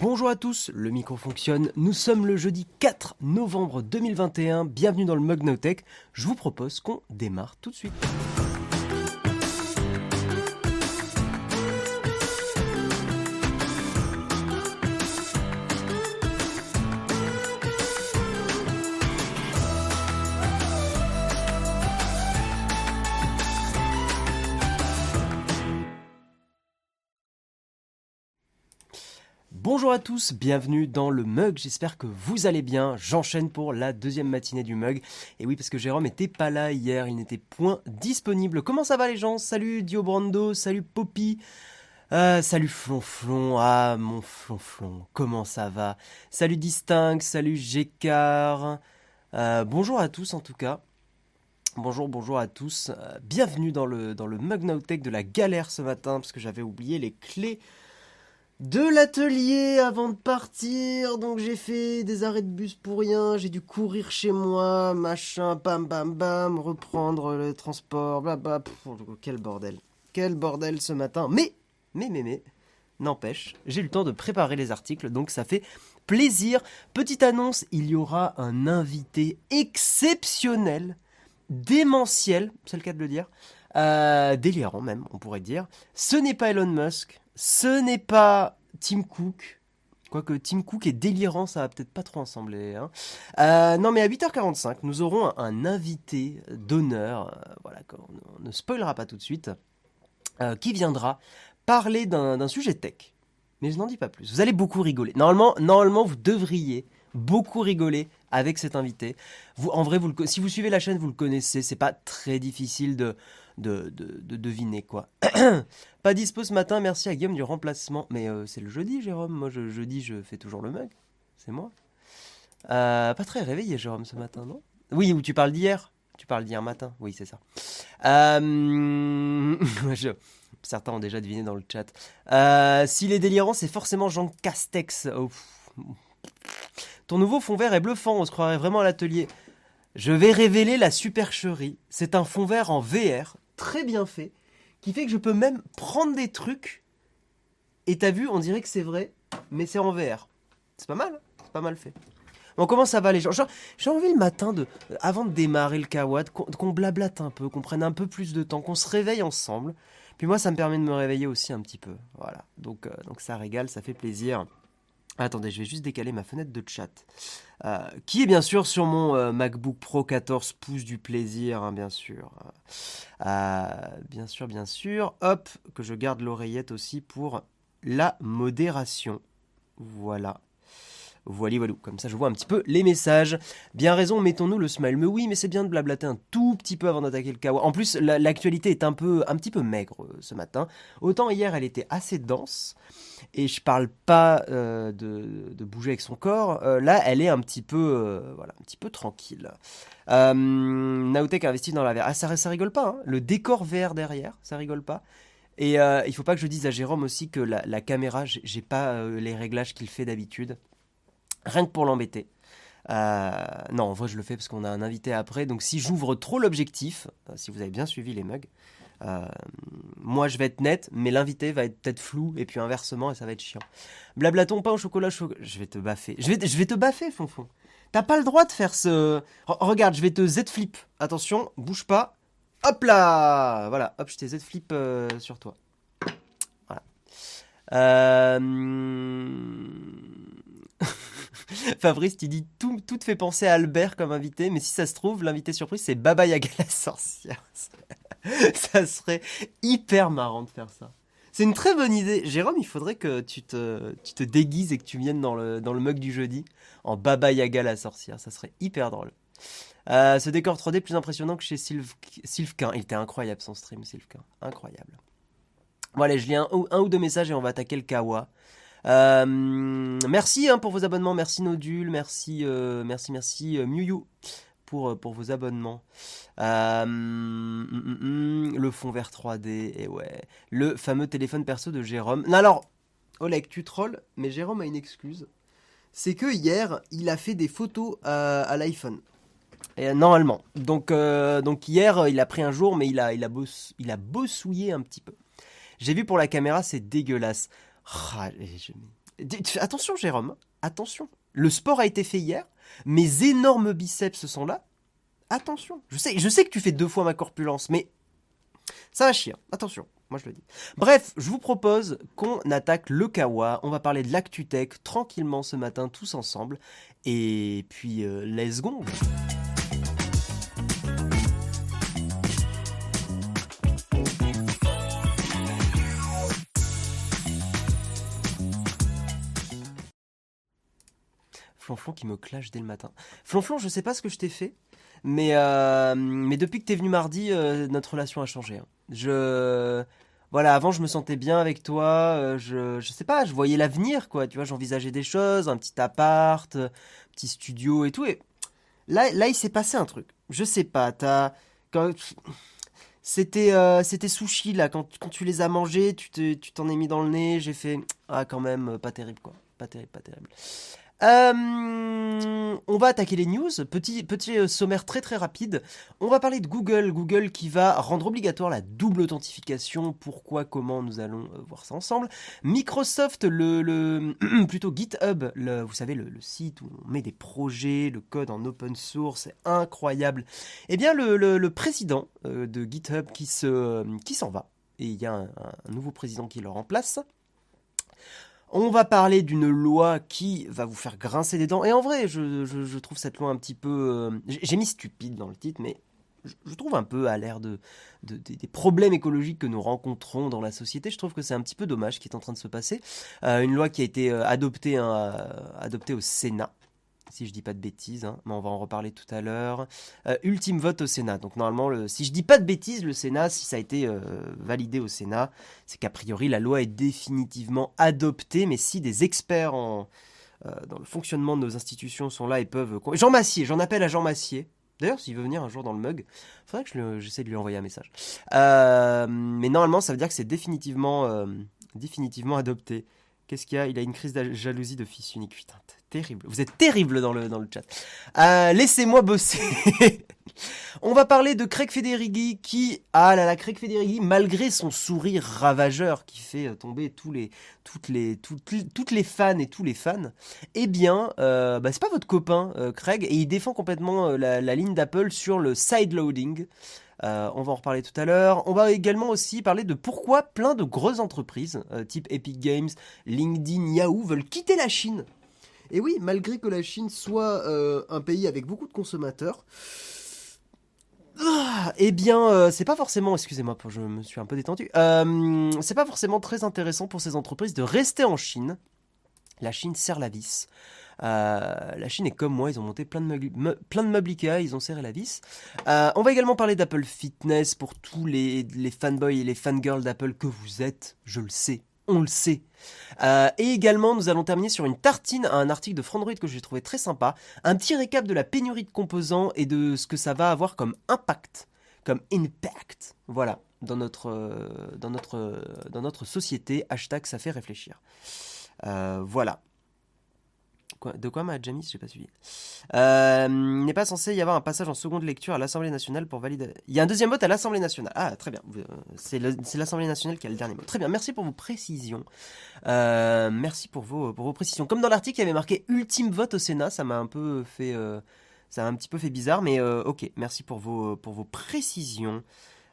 Bonjour à tous, le micro fonctionne. Nous sommes le jeudi 4 novembre 2021. Bienvenue dans le Mug. Je vous propose qu'on démarre tout de suite. Bonjour à tous, bienvenue dans le mug, j'espère que vous allez bien. J'enchaîne pour la deuxième matinée du mug. Et oui, parce que Jérôme était pas là hier, il n'était point disponible. Comment ça va les gens? Salut Dio Brando, salut Poppy. Euh, salut Flonflon, ah mon Flonflon, comment ça va? Salut Distinct, salut Gécard. Euh, bonjour à tous en tout cas. Bonjour, bonjour à tous. Euh, bienvenue dans le, dans le Mug Now Tech de la galère ce matin, parce que j'avais oublié les clés de l'atelier avant de partir, donc j'ai fait des arrêts de bus pour rien, j'ai dû courir chez moi, machin, bam bam bam, reprendre le transport, bla quel bordel, quel bordel ce matin. Mais, mais, mais, mais, n'empêche, j'ai eu le temps de préparer les articles, donc ça fait plaisir. Petite annonce, il y aura un invité exceptionnel, démentiel, c'est le cas de le dire, euh, délirant même, on pourrait dire. Ce n'est pas Elon Musk, ce n'est pas Tim Cook. Quoique Tim Cook est délirant, ça va peut-être pas trop ensemble. Hein. Euh, non, mais à 8h45, nous aurons un, invité d'honneur, euh, voilà, on ne spoilera pas tout de suite, euh, qui viendra parler d'un sujet tech. Mais je n'en dis pas plus. Vous allez beaucoup rigoler. Normalement, normalement vous devriez beaucoup rigoler avec cet invité. En vrai, si vous suivez la chaîne, vous le connaissez. C'est pas très difficile de, de, deviner quoi. pas dispo ce matin, merci à Guillaume du remplacement. Mais euh, c'est le jeudi, Jérôme. Moi, je, jeudi, je fais toujours le mug. C'est moi. Euh, pas très réveillé, Jérôme, ce matin, non? Oui, ou tu parles d'hier Tu parles d'hier matin Oui, c'est ça. Euh, certains ont déjà deviné dans le chat. S'il est délirant, c'est forcément Jean Castex. Ton nouveau fond vert est bluffant, on se croirait vraiment à l'atelier. Je vais révéler la supercherie. C'est un fond vert en VR très bien fait, qui fait que je peux même prendre des trucs. Et t'as vu, on dirait que c'est vrai, mais c'est en VR. C'est pas mal, hein c'est pas mal fait. Bon, comment ça va les gens? J'ai envie le matin, de, avant de démarrer le kawad, qu'on blablate un peu, qu'on prenne un peu plus de temps, qu'on se réveille ensemble. Puis moi, ça me permet de me réveiller aussi un petit peu. Voilà, donc, euh, donc ça régale, ça fait plaisir. Attendez, je vais juste décaler ma fenêtre de chat. Euh, qui est bien sûr sur mon euh, MacBook Pro 14 pouces du plaisir, hein, bien sûr. Euh, bien sûr, bien sûr. Hop, que je garde l'oreillette aussi pour la modération. Voilà. Voilà, voilà. Comme ça, je vois un petit peu les messages. Bien raison, mettons-nous le smile. Mais oui, mais c'est bien de blablater un tout petit peu avant d'attaquer le kawa. En plus, l'actualité est un peu, un petit peu maigre euh, ce matin. Autant hier, elle était assez dense. Et je parle pas euh, de, bouger avec son corps. Euh, là, elle est un petit peu, voilà, un petit peu tranquille. Naotech investit dans la VR. Ah, ça, ça rigole pas. Hein. Le décor vert derrière, ça rigole pas. Et il faut pas que je dise à Jérôme aussi que la, la caméra, j'ai pas les réglages qu'il fait d'habitude. Rien que pour l'embêter. Euh, non, en vrai, je le fais parce qu'on a un invité après. Donc, si j'ouvre trop l'objectif, euh, si vous avez bien suivi les mugs, euh, moi je vais être net, mais l'invité va être peut-être flou, et puis inversement, et ça va être chiant. Blablaton, pain au chocolat chaud. Je vais te baffer. Je vais, je vais te baffer, Fonfon. T'as pas le droit de faire ce. regarde, je vais te Z-flip. Attention, bouge pas. Hop là Voilà, hop, je t'ai Z-flip sur toi. Voilà. Euh. Fabrice, tu dis tout, tout te fait penser à Albert comme invité, mais si ça se trouve, l'invité surprise, c'est Baba Yaga la sorcière. ça serait hyper marrant de faire ça. C'est une très bonne idée. Jérôme, il faudrait que tu te, tu te déguises et que tu viennes dans le, dans le mug du jeudi en Baba Yaga la sorcière. Ça serait hyper drôle. Euh, ce décor 3D plus impressionnant que chez Sylvquin. Il était incroyable son stream, Sylvquin. Incroyable. Bon allez, je lis un, un, ou deux messages et on va attaquer le Kawa. Euh, merci hein, pour vos abonnements, merci Nodule, merci, euh, merci, merci euh, pour, vos abonnements. Mm, mm, mm, le fond vert 3D, et ouais. Le fameux téléphone perso de Jérôme. Non, alors, Oleg, tu trolls, mais Jérôme a une excuse. C'est que hier, il a fait des photos à, l'iPhone. Normalement. Donc, donc hier, il a pris un jour, mais il a, il a, il un petit peu. J'ai vu pour la caméra, c'est dégueulasse. Ah, Attention, Jérôme, attention. Le sport a été fait hier. Mes énormes biceps sont là. Attention. Je sais, je sais que tu fais deux fois ma corpulence, mais ça va chier. Attention. Moi, je le dis. Bref, je vous propose qu'on attaque le Kawa. On va parler de l'ActuTech tranquillement ce matin, tous ensemble. Et puis, euh, let's go. Flonflon qui me clash dès le matin. Flonflon, je sais pas ce que je t'ai fait, mais, euh, mais depuis que t'es venu mardi, euh, notre relation a changé. hein. Je. Voilà, avant je me sentais bien avec toi, euh, je, je sais pas, je voyais l'avenir, quoi, tu vois, j'envisageais des choses, un petit appart, euh, petit studio et tout, et là, là il s'est passé un truc. Je sais pas, t'as. C'était c'était sushi là, quand, quand tu les as mangés, tu te- tu t'en es mis dans le nez, j'ai fait. Ah, quand même, pas terrible, quoi. Pas terrible, pas terrible. Euh, on va attaquer les news. Petit, petit euh, sommaire très très rapide. On va parler de Google. Google qui va rendre obligatoire la double authentification. Pourquoi, comment, nous allons euh, voir ça ensemble. Microsoft, le, plutôt GitHub, vous savez, le, site où on met des projets, le code en open source, c'est incroyable. Eh bien, le, président de GitHub qui se, qui s'en va. Et il y a un nouveau président qui le remplace. On va parler d'une loi qui va vous faire grincer des dents. Et en vrai, je, trouve cette loi un petit peu... euh, j'ai mis stupide dans le titre, mais je, trouve un peu à l'air de, de- des- problèmes écologiques que nous rencontrons dans la société. Je trouve que c'est un petit peu dommage ce qui est en train de se passer. Euh, une loi qui a été euh, hein, adoptée au Sénat. Si je dis pas de bêtises, hein, mais on va en reparler tout à l'heure. Euh, ultime vote au Sénat. Donc normalement, le- si je dis pas de bêtises, le Sénat, si ça a été euh, validé au Sénat, c'est qu'a priori la loi est définitivement adoptée, mais si des experts en, euh, dans le fonctionnement de nos institutions sont là et peuvent... Jean Massier, j'en appelle à Jean Massier. D'ailleurs, s'il veut venir un jour dans le mug, faudrait que j'essaie de lui envoyer un message. Mais normalement, ça veut dire que c'est définitivement adopté. Qu'est-ce qu'il y a? Il a une crise de jalousie de fils unique. Putain, terrible. Vous êtes terrible dans le, dans chat. Euh, Laissez-moi bosser. On va parler de Craig Federighi qui, ah là là, Craig Federighi, malgré son sourire ravageur qui fait euh, tomber tous les, toutes, les, fans et tous les fans, eh bien, euh, bah, c'est pas votre copain, Craig, et il défend complètement la ligne d'Apple sur le sideloading. Euh, on va en reparler tout à l'heure. On va également aussi parler de pourquoi plein de grosses entreprises, euh, type Epic Games, LinkedIn, Yahoo, veulent quitter la Chine. Et oui, malgré que la Chine soit euh, un pays avec beaucoup de consommateurs, ah, eh bien, c'est pas forcément, excusez-moi, je me suis un peu détendu, c'est pas forcément très intéressant pour ces entreprises de rester en Chine. La Chine serre la vis. Euh, la Chine est comme moi, ils ont monté plein de, meubles, me- plein de Ikea, ils ont serré la vis. Euh, on va également parler d'Apple Fitness pour tous les, fanboys et les fangirls d'Apple que vous êtes, je le sais, on le sait. Euh, et également, nous allons terminer sur une tartine à un article de Frandroid que j'ai trouvé très sympa. Un petit récap de la pénurie de composants et de ce que ça va avoir comme impact, comme impact, voilà, dans notre, dans notre, dans notre société. Hashtag ça fait réfléchir. Voilà. De quoi m'a Jamis J'ai pas suivi. Euh, il n'est pas censé y avoir un passage en seconde lecture à l'Assemblée nationale pour valider. Il y a un deuxième vote à l'Assemblée nationale. Ah, très bien. Euh, C'est l'Assemblée nationale qui a le dernier mot. Très bien. Merci pour vos précisions. Euh, merci pour vos, pour vos précisions. Comme dans l'article, il y avait marqué ultime vote au Sénat. Ça m'a un peu fait. euh, ça m'a un petit peu fait bizarre, mais euh, ok. Merci pour vos, pour vos précisions.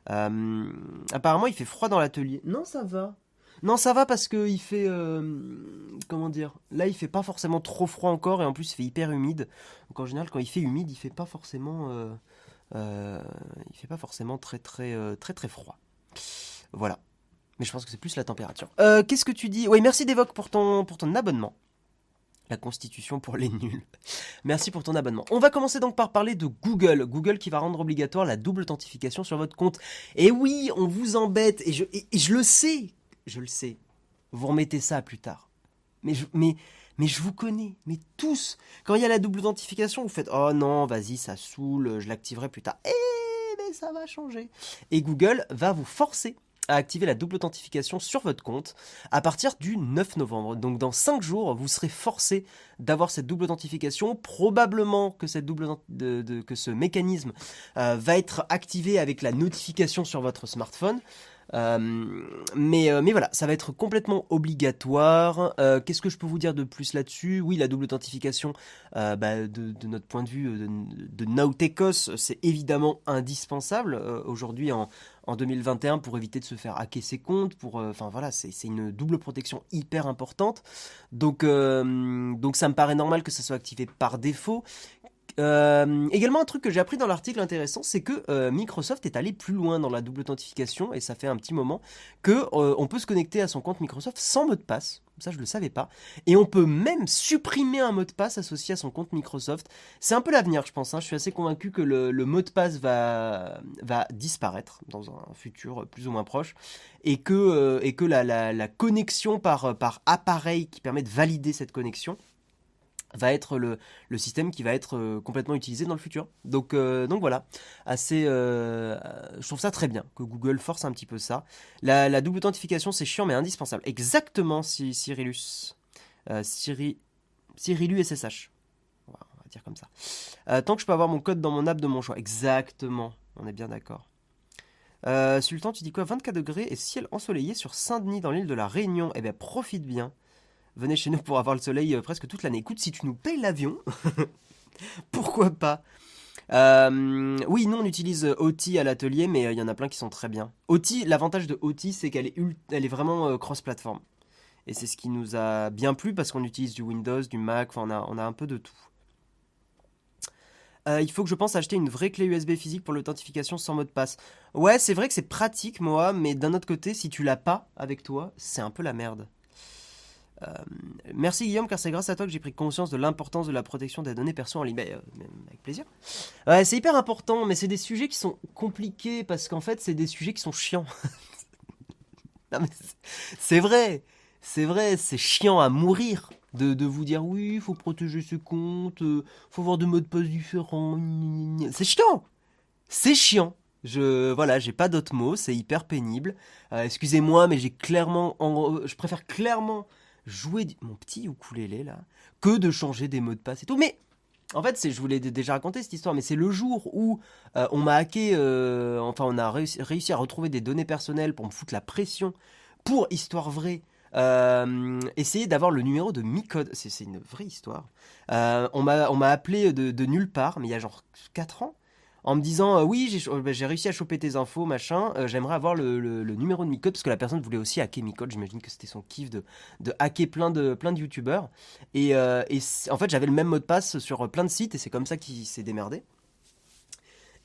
Euh, apparemment, il fait froid dans l'atelier. Non, ça va. Non, ça va parce que il fait. euh, comment dire Là, il fait pas forcément trop froid encore et en plus, il fait hyper humide. Donc, en général, quand il fait humide, il fait pas forcément. euh, euh, fait pas forcément très, très, très, très froid. Voilà. Mais je pense que c'est plus la température. Qu'est-ce que tu dis? Oui, merci Devoc pour ton, abonnement. La constitution pour les nuls. Merci pour ton abonnement. On va commencer donc par parler de Google. Google qui va rendre obligatoire la double authentification sur votre compte. Et oui, on vous embête, et je le sais, je le sais. Vous remettez ça plus tard. Mais je, vous connais, mais tous. Quand il y a la double authentification, vous faites Oh non, vas-y, ça saoule, je l'activerai plus tard. Eh, mais ça va changer. Et Google va vous forcer à activer la double authentification sur votre compte à partir du 9 novembre. Donc dans 5 jours, vous serez forcé d'avoir cette double authentification. Probablement que, cette double, que ce mécanisme euh, va être activé avec la notification sur votre smartphone. Euh, mais, euh, mais voilà, ça va être complètement obligatoire. Euh, Qu'est-ce que je peux vous dire de plus là-dessus? Oui, la double authentification, bah, de, notre point de vue de, de Nautekos, c'est évidemment indispensable aujourd'hui en, en 2021 pour éviter de se faire hacker ses comptes. Pour, enfin voilà, c'est une double protection hyper importante. Donc, donc ça me paraît normal que ça soit activé par défaut. Euh, également, un truc que j'ai appris dans l'article intéressant, c'est que euh, Microsoft est allé plus loin dans la double authentification, et ça fait un petit moment, que euh, on peut se connecter à son compte Microsoft sans mot de passe. Ça, je le savais pas. Et on peut même supprimer un mot de passe associé à son compte Microsoft. C'est un peu l'avenir, je pense. Hein. Je suis assez convaincu que le, mot de passe va, disparaître dans un futur plus ou moins proche. Et que, euh, la, connexion par appareil qui permet de valider cette connexion va être le, système qui va être euh, complètement utilisé dans le futur. Donc, euh, donc voilà, assez, euh, je trouve ça très bien que Google force un petit peu ça. La, double authentification, c'est chiant mais indispensable. Exactement, si Cyrillus, euh, SSH. On va, dire comme ça. Tant que je peux avoir mon code dans mon app de mon choix. Exactement, on est bien d'accord. Sultan, tu dis quoi? 24 degrés et ciel ensoleillé sur Saint-Denis dans l'île de la Réunion. Eh bien, profite bien venez chez nous pour avoir le soleil euh, presque toute l'année. Écoute, si tu nous payes l'avion, pourquoi pas? Euh, oui, nous on utilise OT à l'atelier, mais il euh, y en a plein qui sont très bien. L'avantage de OT, c'est qu'elle est, vraiment euh, cross-platform. Et c'est ce qui nous a bien plu parce qu'on utilise du Windows, du Mac, on a, on a un peu de tout. Euh, il faut que je pense acheter une vraie clé USB physique pour l'authentification sans mot de passe. Ouais, c'est vrai que c'est pratique, moi, mais d'un autre côté, si tu l'as pas avec toi, c'est un peu la merde. Euh, merci Guillaume, car c'est grâce à toi que j'ai pris conscience de l'importance de la protection des données perso en ligne. Euh, avec plaisir. C'est hyper important, mais c'est des sujets qui sont compliqués parce qu'en fait, c'est des sujets qui sont chiants. c'est vrai, c'est vrai, c'est chiant à mourir de, vous dire oui, il faut protéger ses comptes, euh, faut avoir des mots de passe différents. C'est chiant, c'est chiant. Je voilà, j'ai pas d'autres mots, c'est hyper pénible. Euh, Excusez-moi, mais j'ai clairement, en, je préfère clairement jouer mon petit ukulélé là que de changer des mots de passe et tout. Mais en fait, je vous l'ai déjà raconté cette histoire, mais c'est le jour où euh, on m'a hacké, euh, enfin on a réussi, réussi, à retrouver des données personnelles pour me foutre la pression pour histoire vraie. Euh, essayer d'avoir le numéro de Micode, c'est, c'est une vraie histoire. On m'a on m'a appelé de, de, nulle part, mais il y a genre 4 ans, en me disant euh, oui j'ai euh, réussi à choper tes infos machin euh, j'aimerais avoir le, numéro de Micode parce que la personne voulait aussi hacker Micode. J'imagine que c'était son kiff de, hacker plein de plein de youtubeurs. Et, en fait j'avais le même mot de passe sur plein de sites et c'est comme ça qu'il s'est démerdé.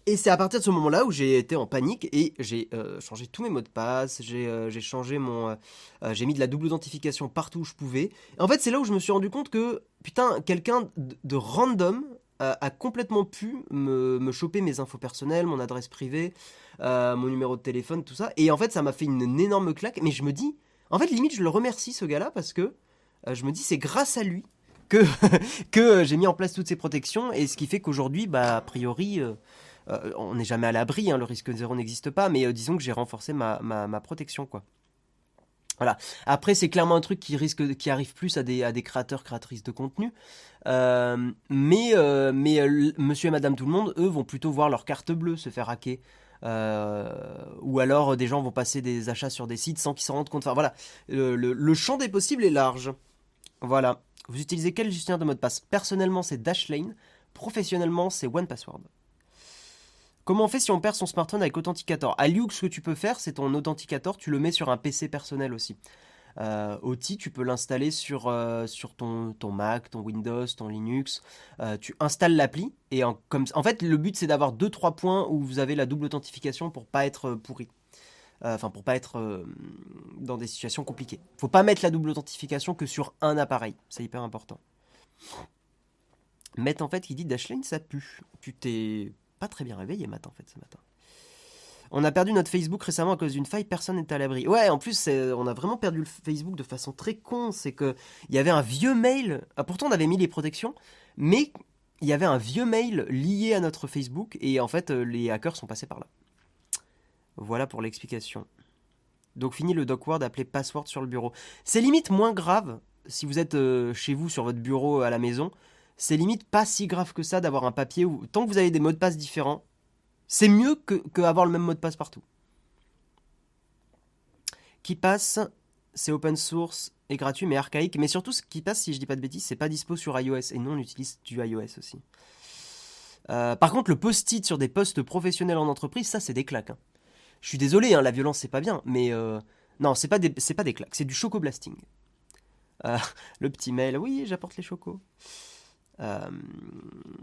Et c'est à partir de ce moment-là où j'ai été en panique et j'ai changé tous mes mots de passe, j'ai changé mon, j'ai mis de la double authentification partout où je pouvais. Et en fait, c'est là où je me suis rendu compte que putain, quelqu'un de, de a complètement pu me, me, choper mes infos personnelles, mon adresse privée, euh, mon numéro de téléphone, tout ça. Et en fait, ça m'a fait une, énorme claque. Mais je me dis, en fait, limite, je le remercie ce gars-là parce que euh, je me dis, c'est grâce à lui que, que j'ai mis en place toutes ces protections et ce qui fait qu'aujourd'hui, bah, a priori, euh, on n'est jamais à l'abri, hein, le risque zéro n'existe pas, mais euh, disons que j'ai renforcé ma, ma, ma protection, quoi. Voilà. Après, c'est clairement un truc qui risque, arrive plus à des, créateurs, créatrices de contenu. Euh, mais, euh, euh, monsieur et madame tout le monde, eux, vont plutôt voir leur carte bleue se faire hacker. Ou alors des gens vont passer des achats sur des sites sans qu'ils s'en rendent compte. Enfin voilà, le, champ des possibles est large. Voilà. Vous utilisez quel gestionnaire de mot de passe? Personnellement, c'est Dashlane. Professionnellement, c'est OnePassword. Comment on fait si on perd son smartphone avec Authenticator? À Liux, ce que tu peux faire, c'est ton Authenticator, tu le mets sur un PC personnel aussi. Euh, tu peux l'installer sur, euh, sur ton, ton Mac, ton Windows, ton Linux. Euh, tu installes l'appli et en, comme, en fait, le but c'est d'avoir 2-3 points où vous avez la double authentification pour pas être pourri. Enfin, pour pas être dans des situations compliquées. Faut pas mettre la double authentification que sur un appareil. C'est hyper important. Met en fait, qui dit Dashlane, ça pue. Tu t'es pas très bien réveillé matin en fait ce matin. On a perdu notre Facebook récemment à cause d'une faille, personne n'est à l'abri. Ouais, en plus, on a vraiment perdu le Facebook de façon très con. C'est que il y avait un vieux mail. Ah, pourtant, on avait mis les protections, mais il y avait un vieux mail lié à notre Facebook et en fait, les hackers sont passés par là. Voilà pour l'explication. Donc fini le docword appelé password sur le bureau. C'est limite moins grave si vous êtes euh, chez vous sur votre bureau à la maison c'est limite pas si grave que ça d'avoir un papier où, tant que vous avez des mots de passe différents, c'est mieux que, que avoir le même mot de passe partout. qui passe, c'est open source et gratuit, mais archaïque. Mais surtout, ce qui passe, si je dis pas de bêtises, c'est pas dispo sur iOS. Et nous, on utilise du iOS aussi. Euh, par contre, le post-it sur des postes professionnels en entreprise, ça, c'est des claques. hein. Je suis désolé, hein, la violence, c'est pas bien. Mais euh, non, c'est pas, des, pas des claques, c'est du choco-blasting. Euh, le petit mail, oui, j'apporte les chocos. Euh,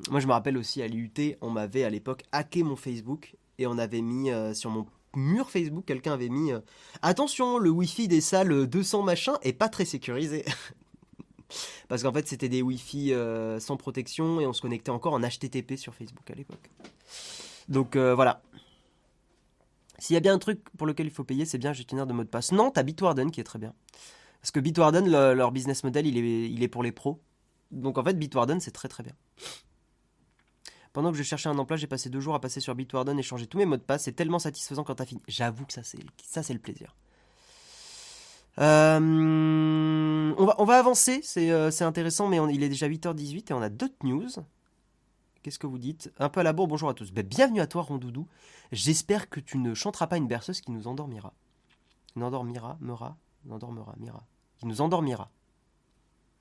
moi, je me rappelle aussi à l'IUT, on m'avait à l'époque hacké mon Facebook et on avait mis euh, sur mon mur Facebook, quelqu'un avait mis euh, Attention, le Wi-Fi des salles 200 machin est pas très sécurisé. Parce qu'en fait, c'était des Wi-Fi sans protection et on se connectait encore en HTTP sur Facebook à l'époque. Donc voilà. S'il y a bien un truc pour lequel il faut payer, c'est bien gestionnaire de mot de passe. Non, t'as Bitwarden qui est très bien. Parce que Bitwarden, le- leur business model, il est, il est pour les pros. Donc en fait, Bitwarden, c'est très très bien. Pendant que je cherchais un emploi, j'ai passé deux jours à passer sur Bitwarden et changer tous mes mots de passe. C'est tellement satisfaisant quand t'as fini. J'avoue que ça, c'est ça, c'est le plaisir. Euh, on, va, on va avancer, c'est euh, c'est intéressant, mais il est déjà 8h18 et on a d'autres news. Qu'est-ce que vous dites? Un peu à la bourre, bonjour à tous. Ben, bienvenue à toi, Rondoudou. J'espère que tu ne chanteras pas une berceuse qui nous endormira. Qui nous endormira, mira. Qui nous endormira.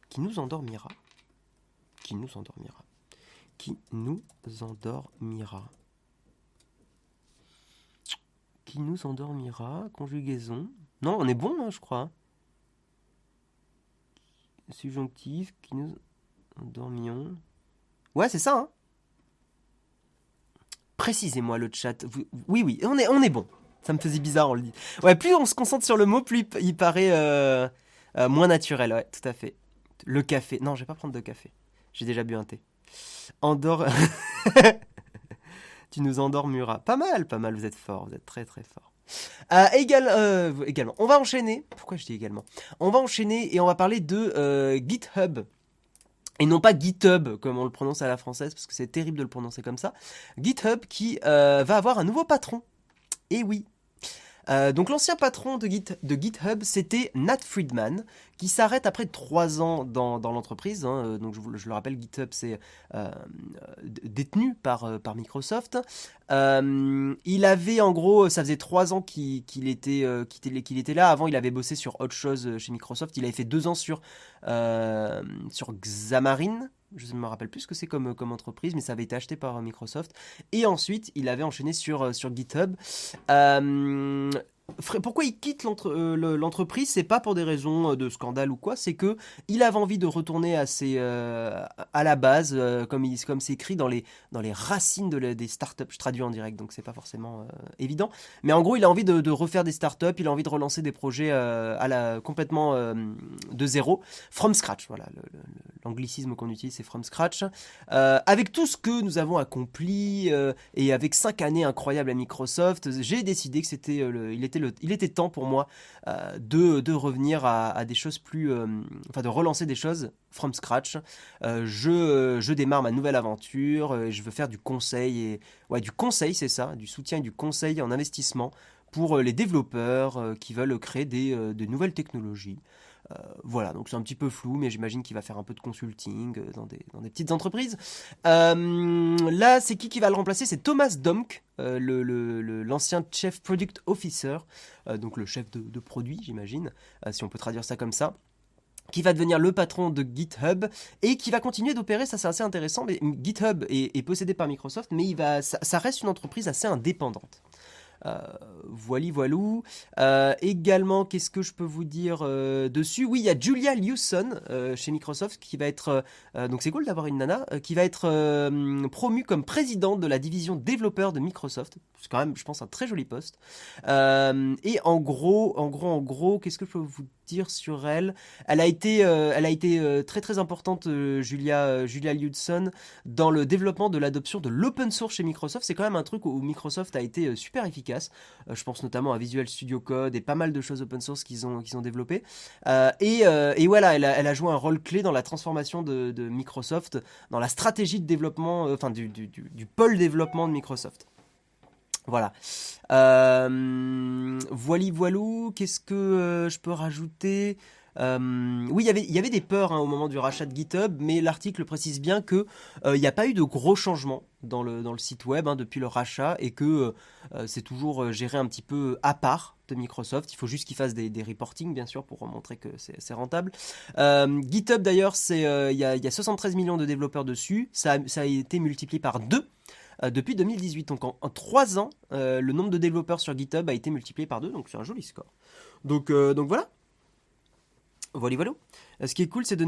Qui nous endormira. Qui nous endormira. Qui nous endormira. Qui nous endormira. Conjugaison. Non, on est bon, hein, je crois. Subjonctif. Qui nous endormions. Ouais, c'est ça, hein Précisez-moi le chat. Oui, oui, on est, on est bon. Ça me faisait bizarre, on le dit. Ouais, plus on se concentre sur le mot, plus il, il paraît euh, euh, moins naturel. Ouais, tout à fait. Le café. Non, je vais pas prendre de café. J'ai déjà bu un thé. Endors. tu nous endormiras. Pas mal, pas mal. Vous êtes fort. Vous êtes très, très fort. Euh, euh, également. On va enchaîner. Pourquoi je dis également? On va enchaîner et on va parler de euh, GitHub. Et non pas GitHub, comme on le prononce à la française, parce que c'est terrible de le prononcer comme ça. GitHub qui va avoir un nouveau patron. Et oui. Euh, donc l'ancien patron de, Git, de GitHub, c'était Nat Friedman, qui s'arrête après trois ans dans, dans l'entreprise. hein. Euh, Donc je, le- rappelle, GitHub c'est euh, détenu par, Microsoft. Il avait en gros, ça faisait trois ans qu'il était, était, là. Avant, il avait bossé sur autre chose chez Microsoft. Il avait fait deux ans sur, sur Xamarin. Je ne me rappelle plus ce que c'est comme, entreprise, mais ça avait été acheté par Microsoft. Et ensuite, il avait enchaîné sur, euh, GitHub. Euh, pourquoi il quitte euh, le- l'entreprise? C'est pas pour des raisons euh, de scandale ou quoi, c'est que il avait envie de retourner à, ses, euh, à la base, comme il- comme c'est écrit dans les, dans les racines de des startups. Je traduis en direct, donc c'est pas forcément évident. Mais en gros, il a envie de, refaire des startups, il a envie de relancer des projets à la, complètement de zéro, from scratch. Voilà, l'anglicisme qu'on utilise, c'est from scratch. Avec tout ce que nous avons accompli et avec cinq années incroyables à Microsoft, j'ai décidé que c'était, il était il était temps pour moi euh, de, revenir à, des choses plus, euh, enfin de relancer des choses from scratch. Euh, je, démarre ma nouvelle aventure, euh, je veux faire du conseil et ouais du conseil c'est ça, du soutien et du conseil en investissement pour les développeurs qui veulent créer de nouvelles technologies. Euh, voilà, donc c'est un petit peu flou, mais j'imagine qu'il va faire un peu de consulting euh, dans des, petites entreprises. Euh, là, c'est qui qui va le remplacer? C'est Thomas Domk, l'ancien Chef Product Officer, donc le chef de, produit, j'imagine, si on peut traduire ça comme ça qui va devenir le patron de GitHub et qui va continuer d'opérer, ça c'est assez intéressant, mais GitHub est, possédé par Microsoft, mais il va, ça reste une entreprise assez indépendante. Euh, voili voilou. Euh, également, qu'est-ce que je peux vous dire euh, dessus? Oui, il y a Julia Lewson chez Microsoft qui va être, donc c'est cool d'avoir une nana, qui va être promue comme présidente de la division développeur de Microsoft. C'est quand même, je pense, un très joli poste. Et en gros, en gros, en gros, qu'est-ce que je peux vous sur elle Elle a été, euh, elle a été euh, très très importante, euh, Julia, Julia dans le développement de l'adoption de l'open source chez Microsoft. C'est quand même un truc où Microsoft a été super efficace. Je pense notamment à Visual Studio Code et pas mal de choses open source qu'ils ont, qu'ils ont développées. Et, et voilà, elle a, elle a joué un rôle clé dans la transformation de, Microsoft, dans la stratégie de développement, enfin du, du, du pôle développement de Microsoft. Voilà. Euh, voili voilou, qu'est-ce que euh, je peux rajouter? Euh, oui, il y avait- des peurs hein, au moment du rachat de GitHub, mais l'article précise bien que euh, il n'y a pas eu de gros changements dans le, site web hein, depuis le rachat et que c'est toujours géré un petit peu à part de Microsoft. Il faut juste qu'ils fassent des, des reporting, bien sûr, pour montrer que c'est rentable. GitHub, d'ailleurs, il y, a, y, a 73 millions de développeurs dessus. Ça a été multiplié par deux depuis 2018. Donc en, trois 3 ans, le nombre de développeurs sur GitHub a été multiplié par deux, donc c'est un joli score. Donc, donc voilà. Voilà, voilà. Ce qui est cool, c'est de...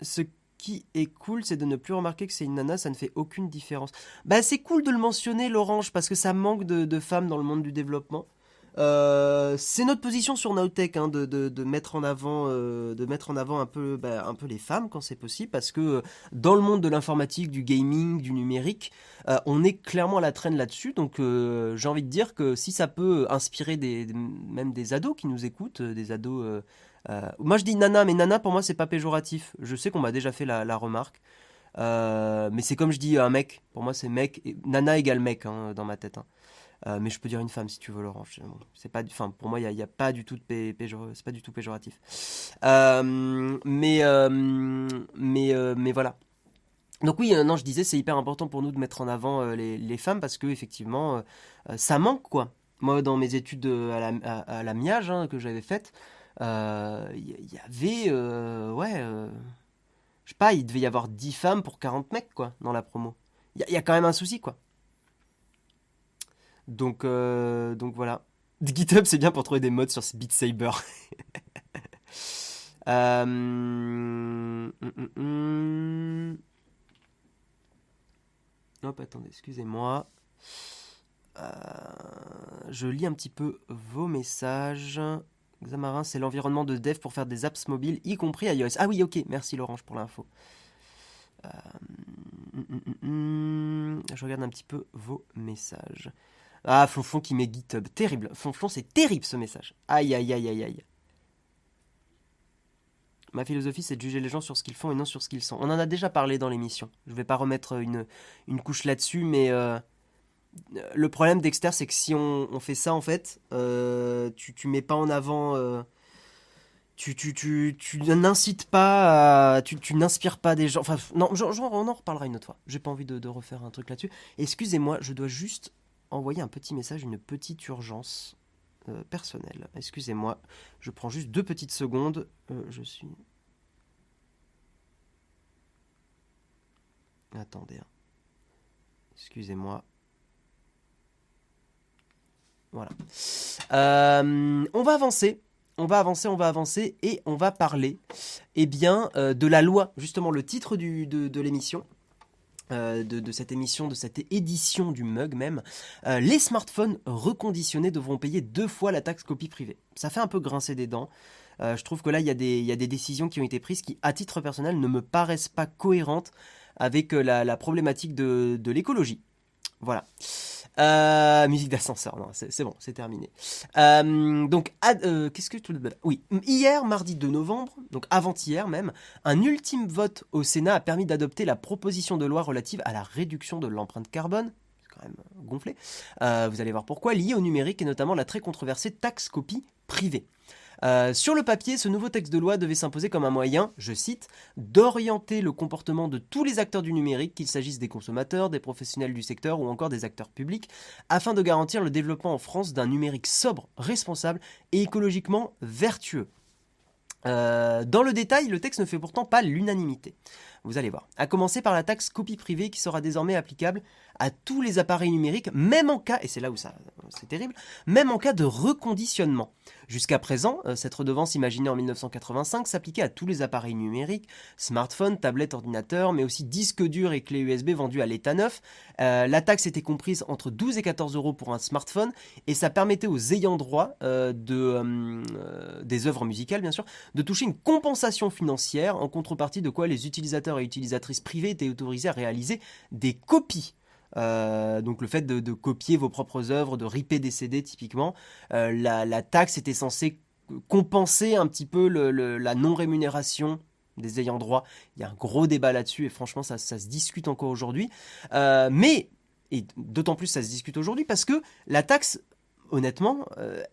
Ce qui est cool, c'est de ne plus remarquer que c'est une nana, ça ne fait aucune différence. Bah c'est cool de le mentionner, l'orange, parce que ça manque de, femmes dans le monde du développement. Euh, c'est notre position sur Nowtech hein, de, mettre en avant, euh, de mettre en avant un peu, bah, un peu les femmes quand c'est possible, parce que euh, dans le monde de l'informatique, du gaming, du numérique, on est clairement à la traîne là-dessus. Donc j'ai envie de dire que si ça peut inspirer des, même des ados qui nous écoutent, des ados euh, moi je dis nana, mais nana pour moi c'est pas péjoratif. Je sais qu'on m'a déjà fait la, remarque. Euh, mais c'est comme je dis un mec. Pour moi c'est mec. nana égale mec hein, dans ma tête. Hein. Euh, mais je peux dire une femme si tu veux, Laurent. C'est pas, enfin, pour moi, il n'y a, pas du tout de c'est pas du tout péjoratif. mais, mais, mais voilà. Donc oui, non, je disais, c'est hyper important pour nous de mettre en avant les, femmes parce que effectivement, ça manque quoi. Moi, dans mes études à la, Miage hein, que j'avais faites, il euh, y, avait, euh, ouais, euh, je sais pas, il devait y avoir 10 femmes pour 40 mecs, quoi, dans la promo. Il y, a quand même un souci, quoi. Donc, donc voilà. GitHub, c'est bien pour trouver des modes sur Beat Saber. Hum, hum, hum. Hop, attendez, excusez-moi. je lis un petit peu vos messages. Xamarin, c'est l'environnement de dev pour faire des apps mobiles, y compris iOS. Ah oui, ok, merci Laurence pour l'info. Euh, je regarde un petit peu vos messages. Ah, Flonflon qui met GitHub. Terrible. Flonflon, c'est terrible ce message. Aïe, aïe, aïe, aïe, aïe. Ma philosophie, c'est de juger les gens sur ce qu'ils font et non sur ce qu'ils sont. On en a déjà parlé dans l'émission. Je ne vais pas remettre une, une couche là-dessus, mais euh, le problème Dexter, c'est que si on, fait ça, en fait, euh, tu, tu mets pas en avant. Euh, tu, tu, tu, tu n'incites pas, tu, tu n'inspires pas des gens. Enfin, non, on en reparlera une autre fois. J'ai pas envie de, refaire un truc là-dessus. Excusez-moi, je dois juste envoyer un petit message, une petite urgence euh, personnelle. Excusez-moi, je prends juste deux petites secondes. je suis. Attendez. Hein. Excusez-moi. Voilà. Euh, on va avancer. On va avancer, on va avancer et on va parler eh bien, euh, de la loi, justement le titre de, l'émission. Euh, de, cette émission, de cette édition du mug même, les smartphones reconditionnés devront payer deux fois la taxe copie privée. Ça fait un peu grincer des dents. je trouve que là, il y, a des, décisions qui ont été prises qui, à titre personnel, ne me paraissent pas cohérentes avec la, problématique de l'écologie. Voilà. Euh, musique d'ascenseur, c'est bon, c'est terminé. Euh, donc, euh, qu'est-ce que Oui, hier, mardi 2 novembre, donc avant-hier même, un ultime vote au Sénat a permis d'adopter la proposition de loi relative à la réduction de l'empreinte carbone. C'est quand même gonflé. vous allez voir pourquoi, lié au numérique et notamment la très controversée taxe copie privée. Euh, sur le papier, ce nouveau texte de loi devait s'imposer comme un moyen, je cite, d'orienter le comportement de tous les acteurs du numérique, qu'il s'agisse des consommateurs, des professionnels du secteur ou encore des acteurs publics, afin de garantir le développement en France d'un numérique sobre, responsable et écologiquement vertueux. Euh, dans le détail, le texte ne fait pourtant pas l'unanimité. Vous allez voir. À commencer par la taxe copie privée qui sera désormais applicable à tous les appareils numériques, même en cas, et c'est là où ça, c'est terrible, même en cas de reconditionnement. Jusqu'à présent, euh, cette redevance imaginée en 1985 s'appliquait à tous les appareils numériques, smartphones, tablettes, ordinateurs, mais aussi disques durs et clés USB vendus à l'état neuf. Euh, la taxe était comprise entre 12 et 14 euros pour un smartphone et ça permettait aux ayants droit euh, de, des œuvres musicales, bien sûr, de toucher une compensation financière en contrepartie de quoi les utilisateurs et utilisatrices privés étaient autorisés à réaliser des copies euh, donc le fait de, copier vos propres œuvres, de ripper des CD typiquement, euh, la, taxe était censée compenser un petit peu la non-rémunération des ayants droit. Il y a un gros débat là-dessus et franchement ça, se discute encore aujourd'hui. Euh, mais, et d'autant plus ça se discute aujourd'hui parce que la taxe, honnêtement,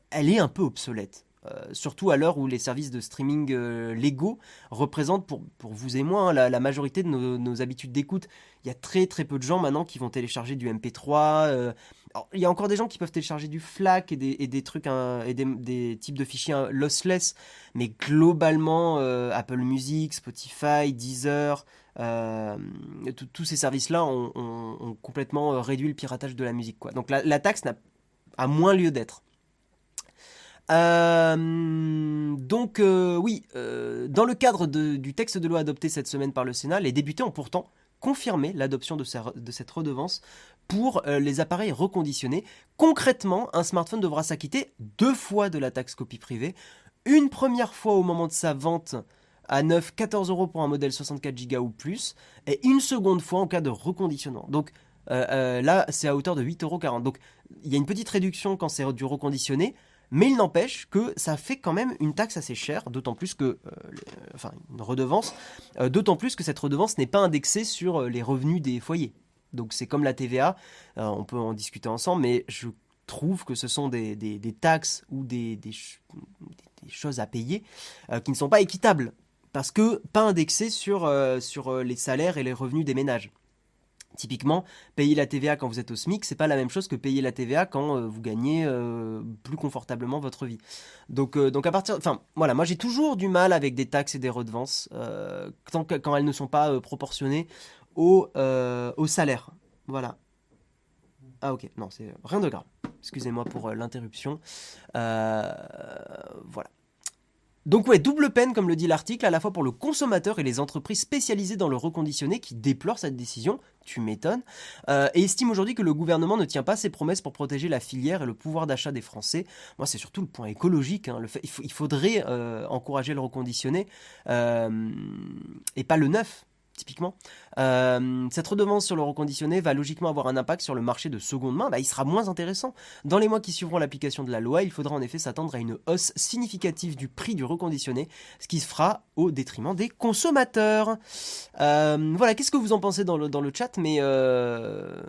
elle est un peu obsolète. Euh, surtout à l'heure où les services de streaming euh, légaux représentent pour, pour vous et moi hein, la, majorité de nos, habitudes d'écoute. Il y a très très peu de gens maintenant qui vont télécharger du MP3. Euh, il y a encore des gens qui peuvent télécharger du FLAC et des, des trucs hein, et des, types de fichiers hein, lossless, mais globalement Apple Music, Spotify, Deezer, tous ces services-là ont, complètement réduit le piratage de la musique. Donc la, la taxe n'a moins lieu d'être. Euh, donc euh, oui, euh, dans le cadre du texte de loi adopté cette semaine par le Sénat, les députés ont pourtant confirmé l'adoption de, cette redevance pour les appareils reconditionnés. Concrètement, un smartphone devra s'acquitter deux fois de la taxe copie privée, une première fois au moment de sa vente à 9, 14 euros pour un modèle 64 Go ou plus, et une seconde fois en cas de reconditionnement. Donc là, c'est à hauteur de 8,40 euros. Donc il y a une petite réduction quand c'est du reconditionné, mais il n'empêche que ça fait quand même une taxe assez chère, d'autant plus que, euh, euh, d'autant plus que cette redevance n'est pas indexée sur euh, les revenus des foyers. Donc c'est comme la TVA, on peut en discuter ensemble, mais je trouve que ce sont des, taxes ou des, choses à payer qui ne sont pas équitables, parce que pas indexées sur les salaires et les revenus des ménages. Typiquement, payer la TVA quand vous êtes au SMIC, c'est pas la même chose que payer la TVA quand euh, vous gagnez euh, plus confortablement votre vie. Donc, euh, donc à partir, enfin, voilà, moi j'ai toujours du mal avec des taxes et des redevances tant quand elles ne sont pas proportionnées au, au salaire. Voilà. Ah ok, non, c'est rien de grave. Excusez-moi pour l'interruption. voilà. Donc ouais, double peine comme le dit l'article, à la fois pour le consommateur et les entreprises spécialisées dans le reconditionné qui déplorent cette décision, tu m'étonnes, euh, et estiment aujourd'hui que le gouvernement ne tient pas ses promesses pour protéger la filière et le pouvoir d'achat des Français. Moi c'est surtout le point écologique, hein, le fait, il, faudrait euh, encourager le reconditionné euh, et pas le neuf typiquement. Euh, cette redevance sur le reconditionné va logiquement avoir un impact sur le marché de seconde main, bah, il sera moins intéressant. Dans les mois qui suivront l'application de la loi, il faudra en effet s'attendre à une hausse significative du prix du reconditionné, ce qui se fera au détriment des consommateurs. Euh, voilà, qu'est-ce que vous en pensez dans le, dans le chat? Mais euh,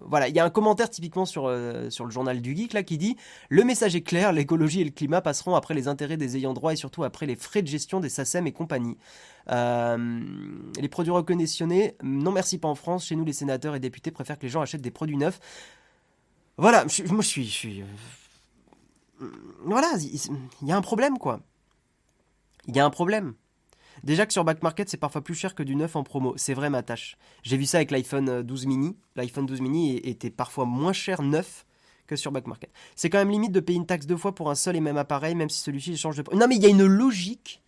voilà, il y a un commentaire typiquement sur, sur le journal du geek là qui dit le message est clair, l'écologie et le climat passeront après les intérêts des ayants droit et surtout après les frais de gestion des SACEM et compagnie. Les produits non merci pas en France. Chez nous, les sénateurs et députés préfèrent que les gens achètent des produits neufs. Voilà, moi je suis, je suis, euh, voilà, il y, a un problème quoi. Il y a un problème. Déjà que sur Back Market, c'est parfois plus cher que du neuf en promo. C'est vrai, ma tâche. J'ai vu ça avec l'iPhone 12 mini. L'iPhone 12 mini était parfois moins cher neuf que sur Back Market. C'est quand même limite de payer une taxe deux fois pour un seul et même appareil, même si celui-ci change de. Non, mais il y a une logique